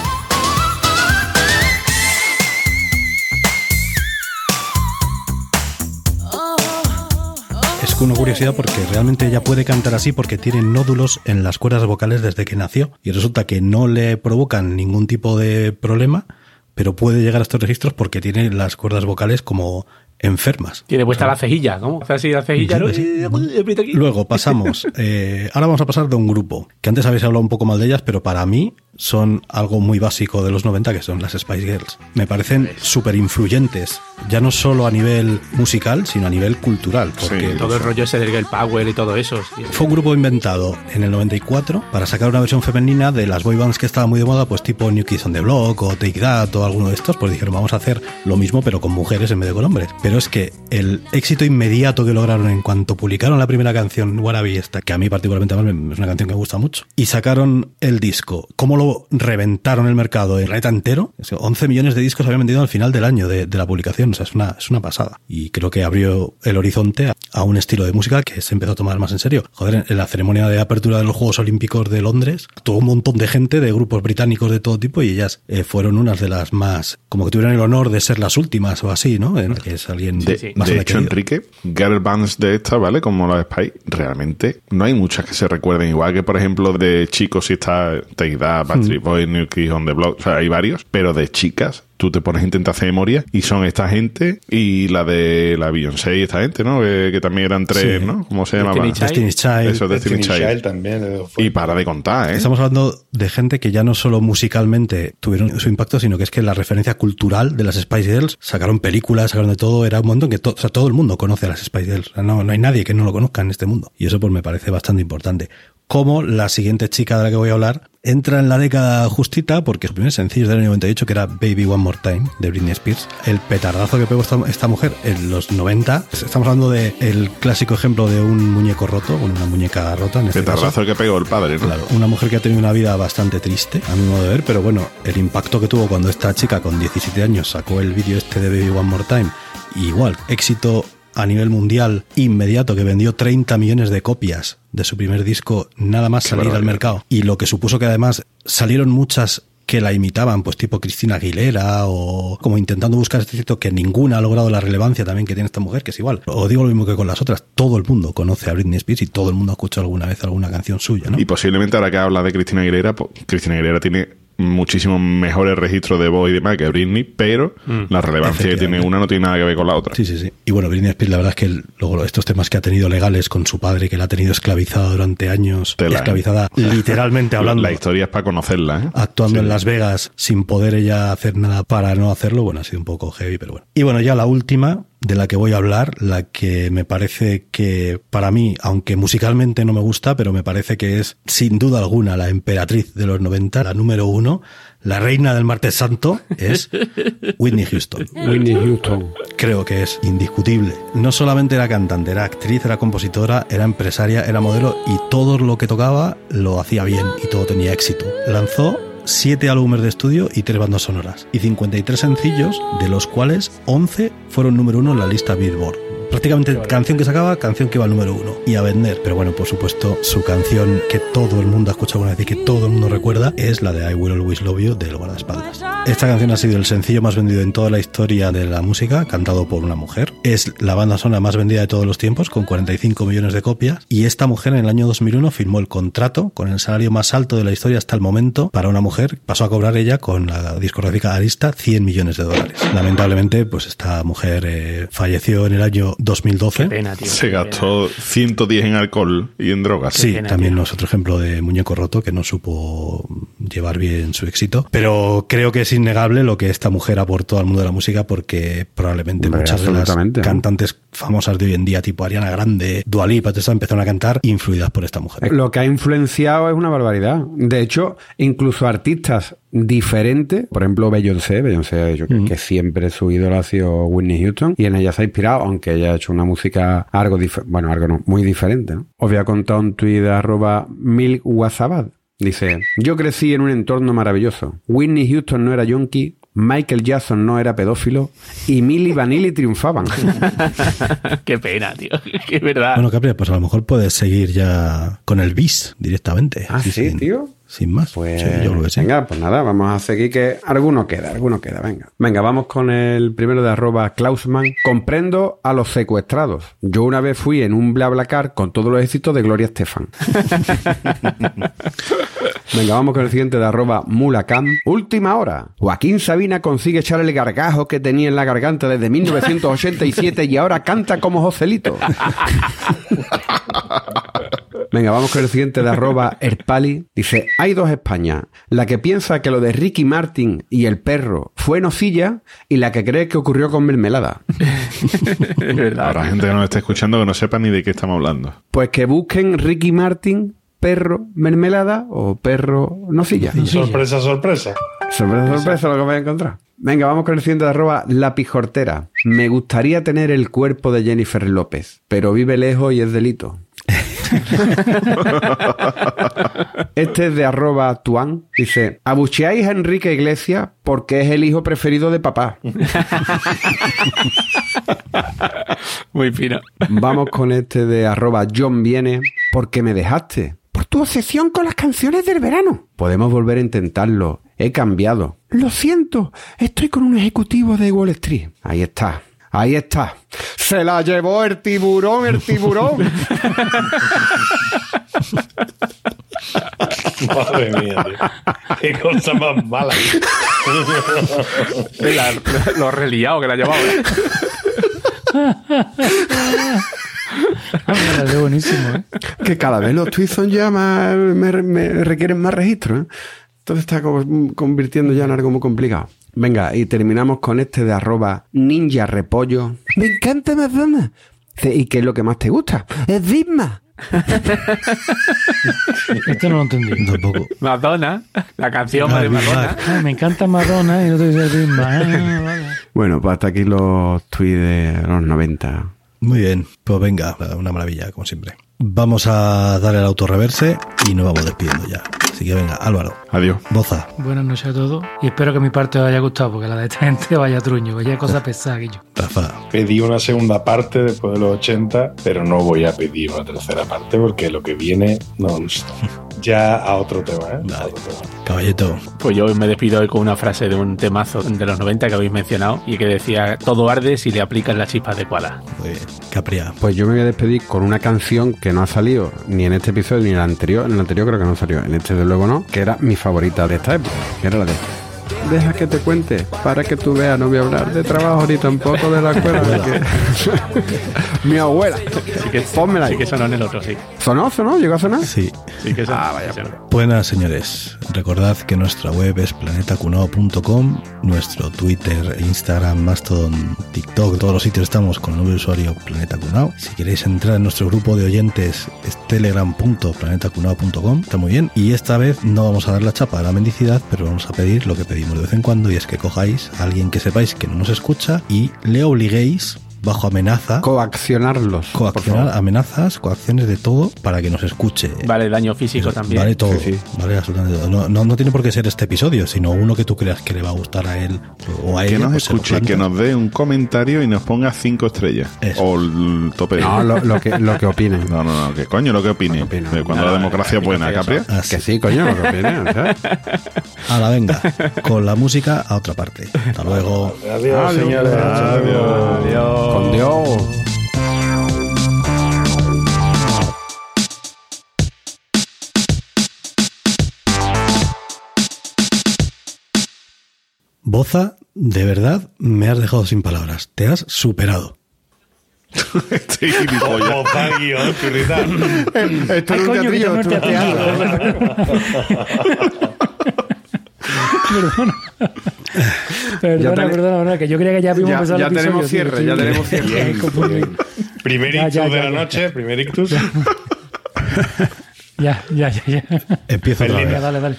Una curiosidad porque realmente ella puede cantar así porque tiene nódulos en las cuerdas vocales desde que nació y resulta que no le provocan ningún tipo de problema, pero puede llegar a estos registros porque tiene las cuerdas vocales como enfermas. Tiene puesta la cejilla, ¿cómo? Hace así la cejilla, ¿no? Luego pasamos. eh, ahora vamos a pasar de un grupo que antes habéis hablado un poco mal de ellas, pero para mí son algo muy básico de los 90, que son las Spice Girls. Me parecen súper influyentes, ya no solo a nivel musical, sino a nivel cultural. Porque Todo el rollo ese del girl power y todo eso. sí. fue un grupo inventado en el 94 para sacar una versión femenina de las boy bands que estaban muy de moda, pues tipo New Kids on the Block o Take That o alguno de estos, pues dijeron vamos a hacer lo mismo pero con mujeres en vez de con hombres. Pero es que el éxito inmediato que lograron en cuanto publicaron la primera canción Wannabe esta, que a mí particularmente es una canción que me gusta mucho, y sacaron el disco, cómo lo reventaron el mercado en el planeta entero, Es que 11 millones de discos habían vendido al final del año de, de la publicación, o sea, es una, es una pasada. Y creo que abrió el horizonte a, a un estilo de música que se empezó a tomar más en serio. Joder, en, la ceremonia de apertura de los Juegos Olímpicos de Londres, tuvo un montón de gente de grupos británicos de todo tipo y ellas eh, fueron unas de las más, como que tuvieron el honor de ser las últimas o así, ¿no? Eh, Que es alguien De, sí. de hecho, querido. Enrique, girl bands de estas, ¿vale? Como las Spice, realmente no hay muchas que se recuerden. Igual que, por ejemplo, de chicos, si está That, Backstreet Boys, New Kids on the Block, o sea, hay varios, pero de chicas, tú te pones a intentar hacer memoria y son esta gente y la de la Beyoncé y esta gente, ¿no? Que, que también eran tres, Sí. ¿no? ¿Cómo se Destiny llamaba? Child. Destiny's Child. Eso, Destiny, Destiny Child. Child también. Y para de contar, ¿eh? Estamos hablando de gente que ya no solo musicalmente tuvieron su impacto, sino que es que la referencia cultural de las Spice Girls sacaron películas, sacaron de todo, era un montón que to- o sea, todo el mundo conoce a las Spice Girls. O sea, no, no hay nadie que no lo conozca en este mundo. Y eso pues me parece bastante importante. Como la siguiente chica de la que voy a hablar entra en la década justita porque su primer sencillo es del año 98 que era Baby One More Time de Britney Spears. El petardazo que pegó esta, esta mujer en los 90. Estamos hablando de el clásico ejemplo de un muñeco roto, una muñeca rota en este caso. Petardazo que pegó el padre, ¿no? Claro, una mujer que ha tenido una vida bastante triste, a mi modo de ver, pero bueno, el impacto que tuvo cuando esta chica con 17 años sacó el vídeo este de Baby One More Time, igual, éxito a nivel mundial inmediato, que vendió 30 millones de copias de su primer disco nada más Qué salir al mercado. Y lo que supuso que además salieron muchas que la imitaban, pues tipo Cristina Aguilera o como intentando buscar este éxito que ninguna ha logrado la relevancia también que tiene esta mujer, que es igual. O digo lo mismo que con las otras, todo el mundo conoce a Britney Spears y todo el mundo ha escuchado alguna vez alguna canción suya, ¿no? Y posiblemente ahora que habla de Cristina Aguilera, pues, Cristina Aguilera tiene muchísimos mejores registros de voz y demás que Britney, pero la relevancia que tiene una no tiene nada que ver con la otra. Sí, sí, sí. Y bueno, Britney Spears, la verdad es que el- luego estos temas que ha tenido legales con su padre, que la ha tenido esclavizada durante años, Tela, ¿eh? esclavizada literalmente hablando, La historia es para conocerla, ¿eh? actuando Sí. en Las Vegas sin poder ella hacer nada para no hacerlo, bueno, ha sido un poco heavy, pero bueno. Y bueno, ya la última de la que voy a hablar, la que me parece que para mí, aunque musicalmente no me gusta, pero me parece que es sin duda alguna la emperatriz de los 90, la número uno, la reina del martes santo, es Whitney Houston. Whitney Houston. creo que es indiscutible. No solamente era cantante, era actriz, era compositora, era empresaria, era modelo y todo lo que tocaba lo hacía bien y todo tenía éxito. Lanzó siete álbumes de estudio y tres bandas sonoras y 53 sencillos, de los cuales 11 fueron número uno en la lista Billboard. Prácticamente canción que sacaba, canción que iba al número uno y a vender. Pero bueno, por supuesto, su canción que todo el mundo ha escuchado una vez y que todo el mundo recuerda es la de I Will Always Love You del guardaespaldas. Esta canción ha sido el sencillo más vendido en toda la historia de la música, cantado por una mujer. Es la banda sonora más vendida de todos los tiempos, con 45 millones de copias. Y esta mujer en el año 2001 firmó el contrato con el salario más alto de la historia hasta el momento para una mujer. Pasó a cobrar ella con la discográfica Arista 100 millones de dólares. Lamentablemente, pues esta mujer eh, falleció en el año 2012. Pena, tío. Se qué pena. gastó 110 en alcohol y en drogas. Sí, pena, también tío. es otro ejemplo de muñeco roto que no supo llevar bien su éxito. Pero creo que es innegable lo que esta mujer aportó al mundo de la música porque probablemente Hombre, muchas de las cantantes famosas de hoy en día, tipo Ariana Grande, Dua Lipa, todas estas, empezaron a cantar influidas por esta mujer. Lo que ha influenciado es una barbaridad. De hecho, incluso artistas diferentes, por ejemplo, Beyoncé, Beyoncé, yo creo que siempre su ídolo ha sido Whitney Houston y en ella se ha inspirado, aunque ella ha hecho una música algo diferente, bueno, algo no, muy diferente, ¿no? Os voy a contar un tuit de arroba. Dice, yo crecí en un entorno maravilloso. Whitney Houston no era yonki, Michael Jackson no era pedófilo y Milli Vanilli triunfaban. qué pena, tío. Que es verdad. Bueno, Capri, pues a lo mejor puedes seguir ya con el bis directamente. Ah, sí, tío. Sin más. Pues Sí, yo sí. venga, pues nada, vamos a seguir que alguno queda, alguno queda, venga. Venga, vamos con el primero de arroba Klausman. Comprendo a los secuestrados. Yo una vez fui en un BlaBlaCar con todos los éxitos de Gloria Estefan. venga, vamos con el siguiente de arroba Mulacam. Última hora. Joaquín Sabina consigue echar el gargajo que tenía en la garganta desde 1987 y ahora canta como Joselito. Venga, vamos con el siguiente de arroba Erpali. Dice, hay dos Españas. La que piensa que lo de Ricky Martin y el perro fue nocilla y la que cree que ocurrió con mermelada. es verdad. Habrá gente que nos esté escuchando que no sepa ni de qué estamos hablando. Pues que busquen Ricky Martin, perro, mermelada o perro, nocilla. Sorpresa, sorpresa. Sorpresa, sorpresa lo que voy a encontrar. Venga, vamos con el siguiente de arroba La Pijortera. Me gustaría tener el cuerpo de Jennifer López, pero vive lejos y es delito. Este es de arroba tuan. Dice, abucheáis a Enrique Iglesias porque es el hijo preferido de papá. Muy fino. Vamos con este de arroba John Viene. Porque me dejaste. Por tu obsesión con las canciones del verano. Podemos volver a intentarlo. He cambiado. Lo siento. Estoy con un ejecutivo de Wall Street. Ahí está. Ahí está. Se la llevó el tiburón, el tiburón. Madre mía, tío. Qué cosa más mala. La- lo reliado que la ha llevado. ¿eh? Ah, es buenísimo, ¿eh? que cada vez los tweets son ya más, me, me requieren más registro. ¿eh? Entonces está convirtiendo ya en algo muy complicado. Venga, y terminamos con este de arroba ninja repollo. Me encanta Madonna. ¿Y qué es lo que más te gusta? Es Disma. Este no lo entendí. Tampoco. Madonna, la canción Ah, de Madonna. Ah, me encanta Madonna y no te dice ritmo. Ah, vale. Bueno, pues hasta aquí los tweets de los 90. Muy bien, pues venga, una maravilla, como siempre. Vamos a dar el autorreverse y nos vamos despidiendo ya. Así que venga, Álvaro, Adiós. boza. Buenas noches a todos y espero que mi parte os haya gustado porque la de esta gente vaya truño, vaya cosa pesada que yo. Rafa, Pedí una segunda parte después de los 80, pero no voy a pedir una tercera parte porque lo que viene no Ya a otro tema, ¿eh? A otro tema. caballito. Pues yo me despido hoy con una frase de un temazo de los 90 que habéis mencionado y que decía: Todo arde si le aplicas la chispa adecuada. Muy bien. Capria. Pues yo me voy a despedir con una canción que no ha salido ni en este episodio ni en el anterior. En el anterior creo que no salió, en este de luego no, que era mi favorita de esta época, que era la de Deja que te cuente, para que tú veas, no voy a hablar de trabajo ni tampoco de la escuela. mi abuela. Así que, Pónmela ahí. sí que sonó en el otro, sí. ¿Sonó? ¿Sonó? ¿Llegó a sonar? Sí. Sí que sonó. Ah, vaya. Sí, sonó. Buenas señores, recordad que nuestra web es planetacunao.com, nuestro Twitter, Instagram, Mastodon, TikTok, todos los sitios estamos con el nombre de usuario Planeta Cunao. Si queréis entrar en nuestro grupo de oyentes es telegram.planetacunao.com, está muy bien. Y esta vez no vamos a dar la chapa a la mendicidad, pero vamos a pedir lo que pedimos de vez en cuando y es que cojáis a alguien que sepáis que no nos escucha y le obliguéis bajo amenaza, Coaccionarlos. coaccionar, amenazas, coacciones de todo para que nos escuche. Vale, daño físico Eso, también. Vale todo, Sí, sí. vale absolutamente todo. No, no, no tiene por qué ser este episodio, sino uno que tú creas que le va a gustar a él o a Que ella. nos pues escuche, que nos dé un comentario y nos ponga cinco estrellas. Eso. O el tope. No, lo, lo que, lo que opinen. No, no, no, que coño, lo que opine. Lo que opine. Cuando No, la democracia es buena, Capria. Así. Que sí, coño, lo que. ¿sabes? Ahora venga, con la música a otra parte. Hasta luego. Adiós, señores. Adiós. Dios. Boza, de verdad me has dejado sin palabras. Te has superado. Churrita. Esto es un teatrillo, Perdona, Ya ten- perdona, perdona, que yo creía que ya habíamos Ya- empezado ya el episodio, tenemos cierre, ya tenemos cierre. Primer Ya, ictus ya, de ya, la ya. noche, primer ictus. Ya, ya, ya, ya. Empiezo otra vez. Dale, dale.